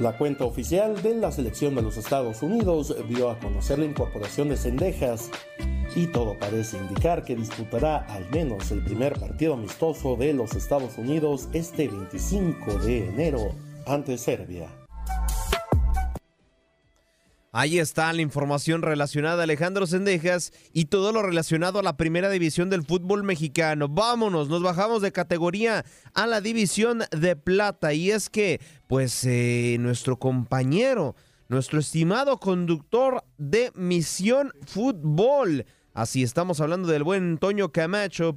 La cuenta oficial de la selección de los Estados Unidos dio a conocer la incorporación de Cendejas y todo parece indicar que disputará al menos el primer partido amistoso de los Estados Unidos este 25 de enero ante Serbia. Ahí está la información relacionada a Alejandro Sendejas y todo lo relacionado a la primera división del fútbol mexicano. Vámonos, nos bajamos de categoría a la división de plata. Y es que, pues, eh, nuestro compañero, nuestro estimado conductor de Misión Fútbol, Así estamos hablando del buen Toño Camacho,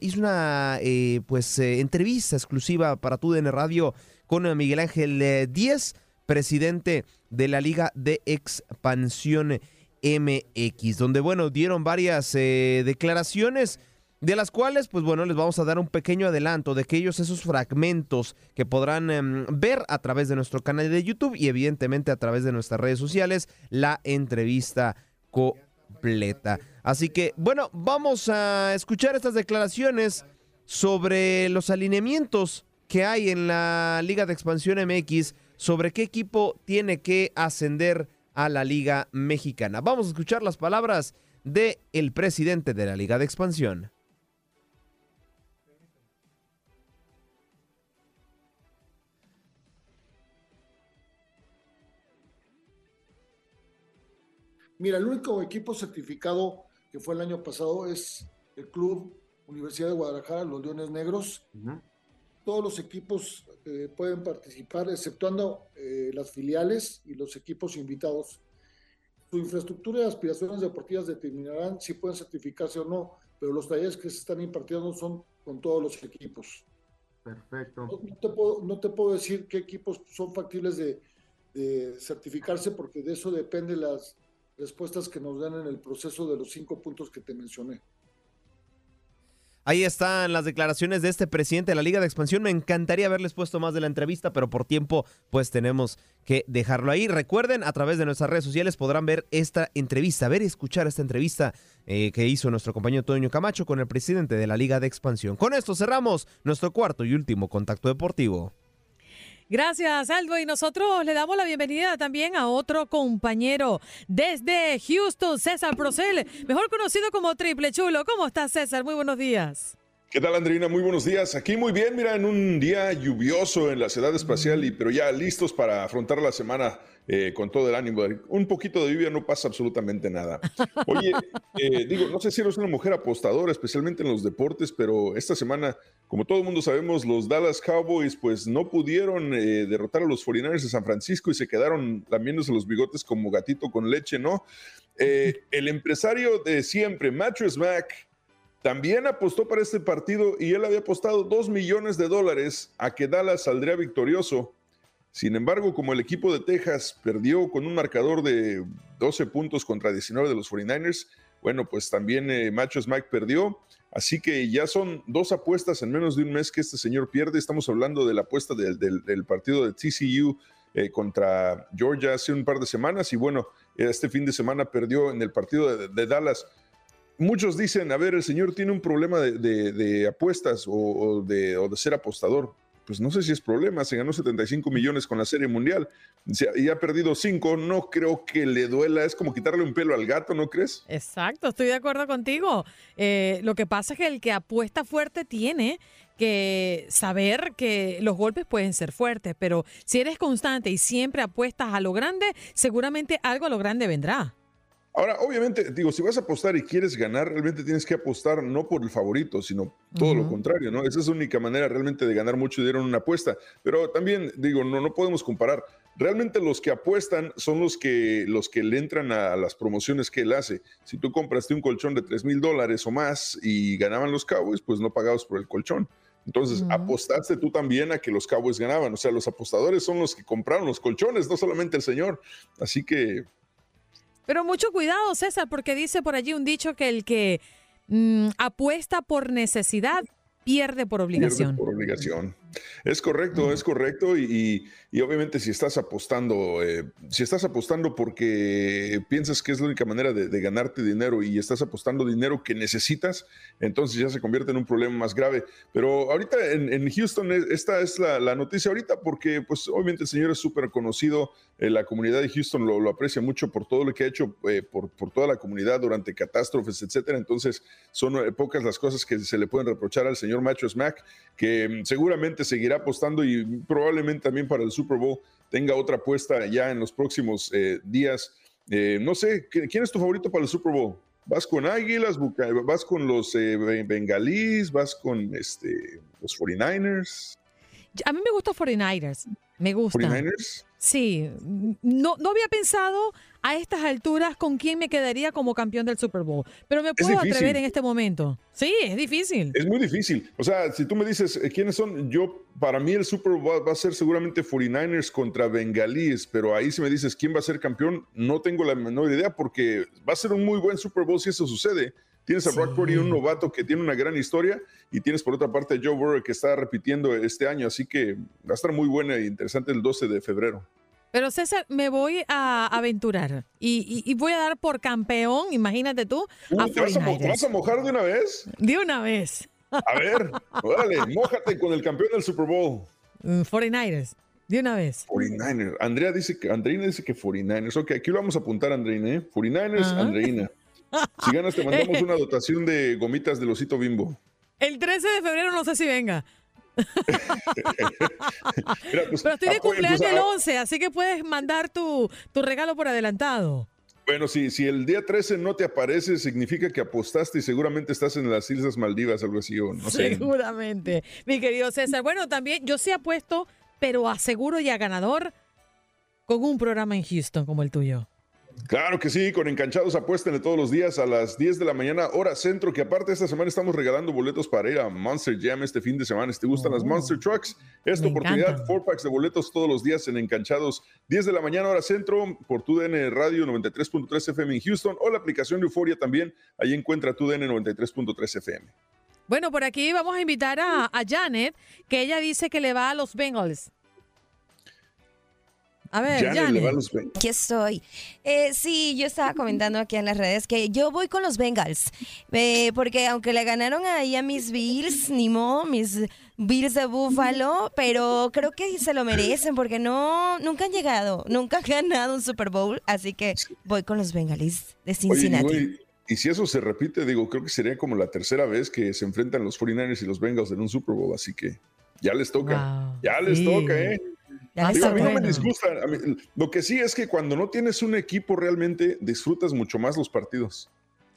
hizo una eh, pues eh, entrevista exclusiva para TUDN Radio con Miguel Ángel Díez presidente de la Liga de Expansión MX, donde, bueno, dieron varias eh, declaraciones de las cuales, pues bueno, les vamos a dar un pequeño adelanto de aquellos esos fragmentos que podrán em, ver a través de nuestro canal de YouTube y evidentemente a través de nuestras redes sociales la entrevista completa. Así que, bueno, vamos a escuchar estas declaraciones sobre los alineamientos que hay en la Liga de Expansión MX sobre qué equipo tiene que ascender a la Liga Mexicana. Vamos a escuchar las palabras de el presidente de la Liga de Expansión. Mira, el único equipo certificado que fue el año pasado es el Club Universidad de Guadalajara, los Leones Negros. Todos los equipos eh, pueden participar, exceptuando eh, las filiales y los equipos invitados. Su infraestructura y aspiraciones deportivas determinarán si pueden certificarse o no, pero los talleres que se están impartiendo son con todos los equipos. Perfecto. No, te, puedo, no te puedo decir qué equipos son factibles de, de certificarse porque de eso depende las respuestas que nos dan en el proceso de los cinco puntos que te mencioné. Ahí están las declaraciones de este presidente de la Liga de Expansión. Me encantaría haberles puesto más de la entrevista, pero por tiempo pues tenemos que dejarlo ahí. Recuerden, a través de nuestras redes sociales podrán ver esta entrevista, ver y escuchar esta entrevista eh, que hizo nuestro compañero Toño Camacho con el presidente de la Liga de Expansión. Con esto cerramos nuestro cuarto y último contacto deportivo. Gracias, Aldo. Y nosotros le damos la bienvenida también a otro compañero desde Houston, César Procel, mejor conocido como Triple Chulo. ¿Cómo estás, César? Muy buenos días. ¿Qué tal, Andreina? Muy buenos días. Aquí muy bien, mira, en un día lluvioso en la ciudad espacial, y, pero ya listos para afrontar la semana eh, con todo el ánimo. Un poquito de lluvia no pasa absolutamente nada. Oye, eh, digo, no sé si eres una mujer apostadora, especialmente en los deportes, pero esta semana, como todo el mundo sabemos, los Dallas Cowboys pues no pudieron eh, derrotar a los 49ers de San Francisco y se quedaron lamiéndose los bigotes como gatito con leche, ¿no? el empresario de siempre, Mattress Mac, también apostó para este partido y él había apostado 2 millones de dólares a que Dallas saldría victorioso. Sin embargo, como el equipo de Texas perdió con un marcador de 12 puntos contra 19 de los 49ers, bueno, pues también eh, Machos Mike perdió. Así que ya son dos apuestas en menos de un mes que este señor pierde. Estamos hablando de la apuesta del, partido de TCU eh, contra Georgia hace un par de semanas y bueno, este fin de semana perdió en el partido de Dallas muchos dicen, a ver, el señor tiene un problema de, apuestas o, de, ser apostador. Pues no sé si es problema, se ganó 75 millones con la Serie Mundial y ha perdido 5, no creo que le duela, es como quitarle un pelo al gato, ¿no crees? Exacto, estoy de acuerdo contigo. Eh, lo que pasa es que el que apuesta fuerte tiene que saber que los golpes pueden ser fuertes, pero si eres constante y siempre apuestas a lo grande, seguramente algo a lo grande vendrá. Ahora, obviamente, digo, si vas a apostar y quieres ganar, realmente tienes que apostar no por el favorito, sino todo lo contrario, ¿no? Esa es la única manera realmente de ganar mucho dinero en una apuesta. Pero también, digo, no, no podemos comparar. Realmente los que apuestan son los que, los que le entran a las promociones que él hace. Si tú compraste un colchón de 3 mil dólares o más y ganaban los Cowboys, pues no pagabas por el colchón. Entonces, apostaste tú también a que los Cowboys ganaban. O sea, los apostadores son los que compraron los colchones, no solamente el señor. Así que pero mucho cuidado, César, porque dice por allí un dicho que el que mm, apuesta por necesidad pierde por obligación. por obligación. Es correcto, es correcto. Y, obviamente si estás apostando, eh, si estás apostando porque piensas que es la única manera de, ganarte dinero y estás apostando dinero que necesitas, entonces ya se convierte en un problema más grave. Pero ahorita en, Houston, eh, esta es la, noticia ahorita porque pues obviamente el señor es súper conocido, eh, la comunidad de Houston lo, aprecia mucho por todo lo que ha hecho por, por, toda la comunidad durante catástrofes, etcétera. Entonces son pocas las cosas que se le pueden reprochar al señor Machos Mac, que mm, seguirá apostando y probablemente también para el Super Bowl tenga otra apuesta ya en los próximos eh, días. Eh, no sé, ¿quién es tu favorito para el Super Bowl? ¿Vas con Águilas? ¿Vas con los eh, Bengalís? ¿Vas con este, los 49ers? A mí me gusta 49ers. Me gusta. ¿49ers? Sí. No, no había pensado a estas alturas con quién me quedaría como campeón del Super Bowl. Pero me puedo atrever en este momento. Sí, es difícil. Es muy difícil. O sea, si tú me dices eh, quiénes son, yo, para mí el Super Bowl va a ser seguramente 49ers contra Bengalíes, pero ahí si me dices quién va a ser campeón, no tengo la menor idea porque va a ser un muy buen Super Bowl si eso sucede. Tienes a Brock Purdy, un novato que tiene una gran historia, y tienes por otra parte a Joe Burrow que está repitiendo este año, así que va a estar muy buena e interesante el 12 de febrero. Pero César, me voy a aventurar y, voy a dar por campeón, imagínate tú, a ¿te, vas a, mojar de una vez? De una vez. A ver, dale, mójate con el campeón del Super Bowl. 49ers, mm, de una vez. 49ers. Andrea dice que, Andreina dice que 49ers. Ok, aquí lo vamos a apuntar, Andreina, ¿eh? 49ers, Andreina. Si ganas, te mandamos una dotación de gomitas del osito bimbo. El 13 de febrero no sé si venga. Pues, Pero estoy de cumpleaños el 11, así que puedes mandar tu, regalo por adelantado. Bueno, si, si el día 13 no te aparece, significa que apostaste y seguramente estás en las Islas Maldivas, algo así, o no sé. Seguramente, mi querido César. Bueno, también yo sí apuesto, pero aseguro ya ganador con un programa en Houston como el tuyo. Claro que sí, con Encanchados apuéstenle todos los días a las 10 de la mañana, hora centro, que aparte esta semana estamos regalando boletos para ir a Monster Jam este fin de semana. Si te gustan las Monster oh, Trucks, esta oportunidad, four packs de boletos todos los días en Encanchados, 10 de la mañana, hora centro, por TUDN Radio 93.3 FM en Houston o la aplicación de Euforia también. Ahí encuentra TUDN 93.3 FM. Bueno, por aquí vamos a invitar a, a Janet, que ella dice que le va a los Bengals. A ver, Aquí estoy. Eh, sí, yo estaba comentando aquí en las redes que yo voy con los Bengals. Eh, porque aunque le ganaron ahí a mis Bills, ni mo, mis Bills de Buffalo, pero creo que se lo merecen porque no, nunca han llegado, nunca han ganado un Super Bowl. Así que voy con los Bengalis de Cincinnati. Y si eso se repite, digo, creo que sería como la tercera vez que se enfrentan los 49ers y los Bengals en un Super Bowl, así que ya les toca. ya les toca, ¿eh? A mí no me disgusta. lo que sí es que cuando no tienes un equipo realmente disfrutas mucho más los partidos.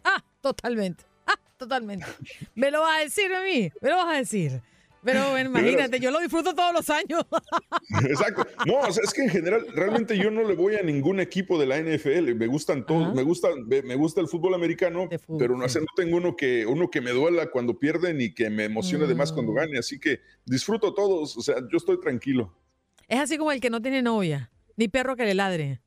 Ah, totalmente. Ah, totalmente. Me lo vas a decir a mí. Me lo vas a decir. Pero bueno, imagínate, yo lo disfruto todos los años. Exacto. No, o sea, es que en general, realmente yo no le voy a ningún equipo de la NFL. Me gustan todos, me gusta, me gusta el fútbol americano, pero no, sé, no tengo uno que, uno que me duela cuando pierden y que me emocione además cuando mm. gane. Así que disfruto todos. O sea, yo estoy tranquilo. Es así como el que no tiene novia, ni perro que le ladre.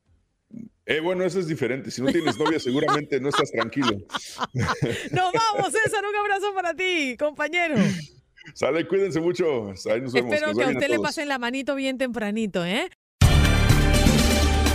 Eh, bueno, eso es diferente. Si no tienes novia, seguramente no estás tranquilo. Nos vamos, César. Un abrazo para ti, compañero. Sale, cuídense mucho. Ahí nos vemos. Espero que a usted le pasen la manito bien tempranito, ¿eh?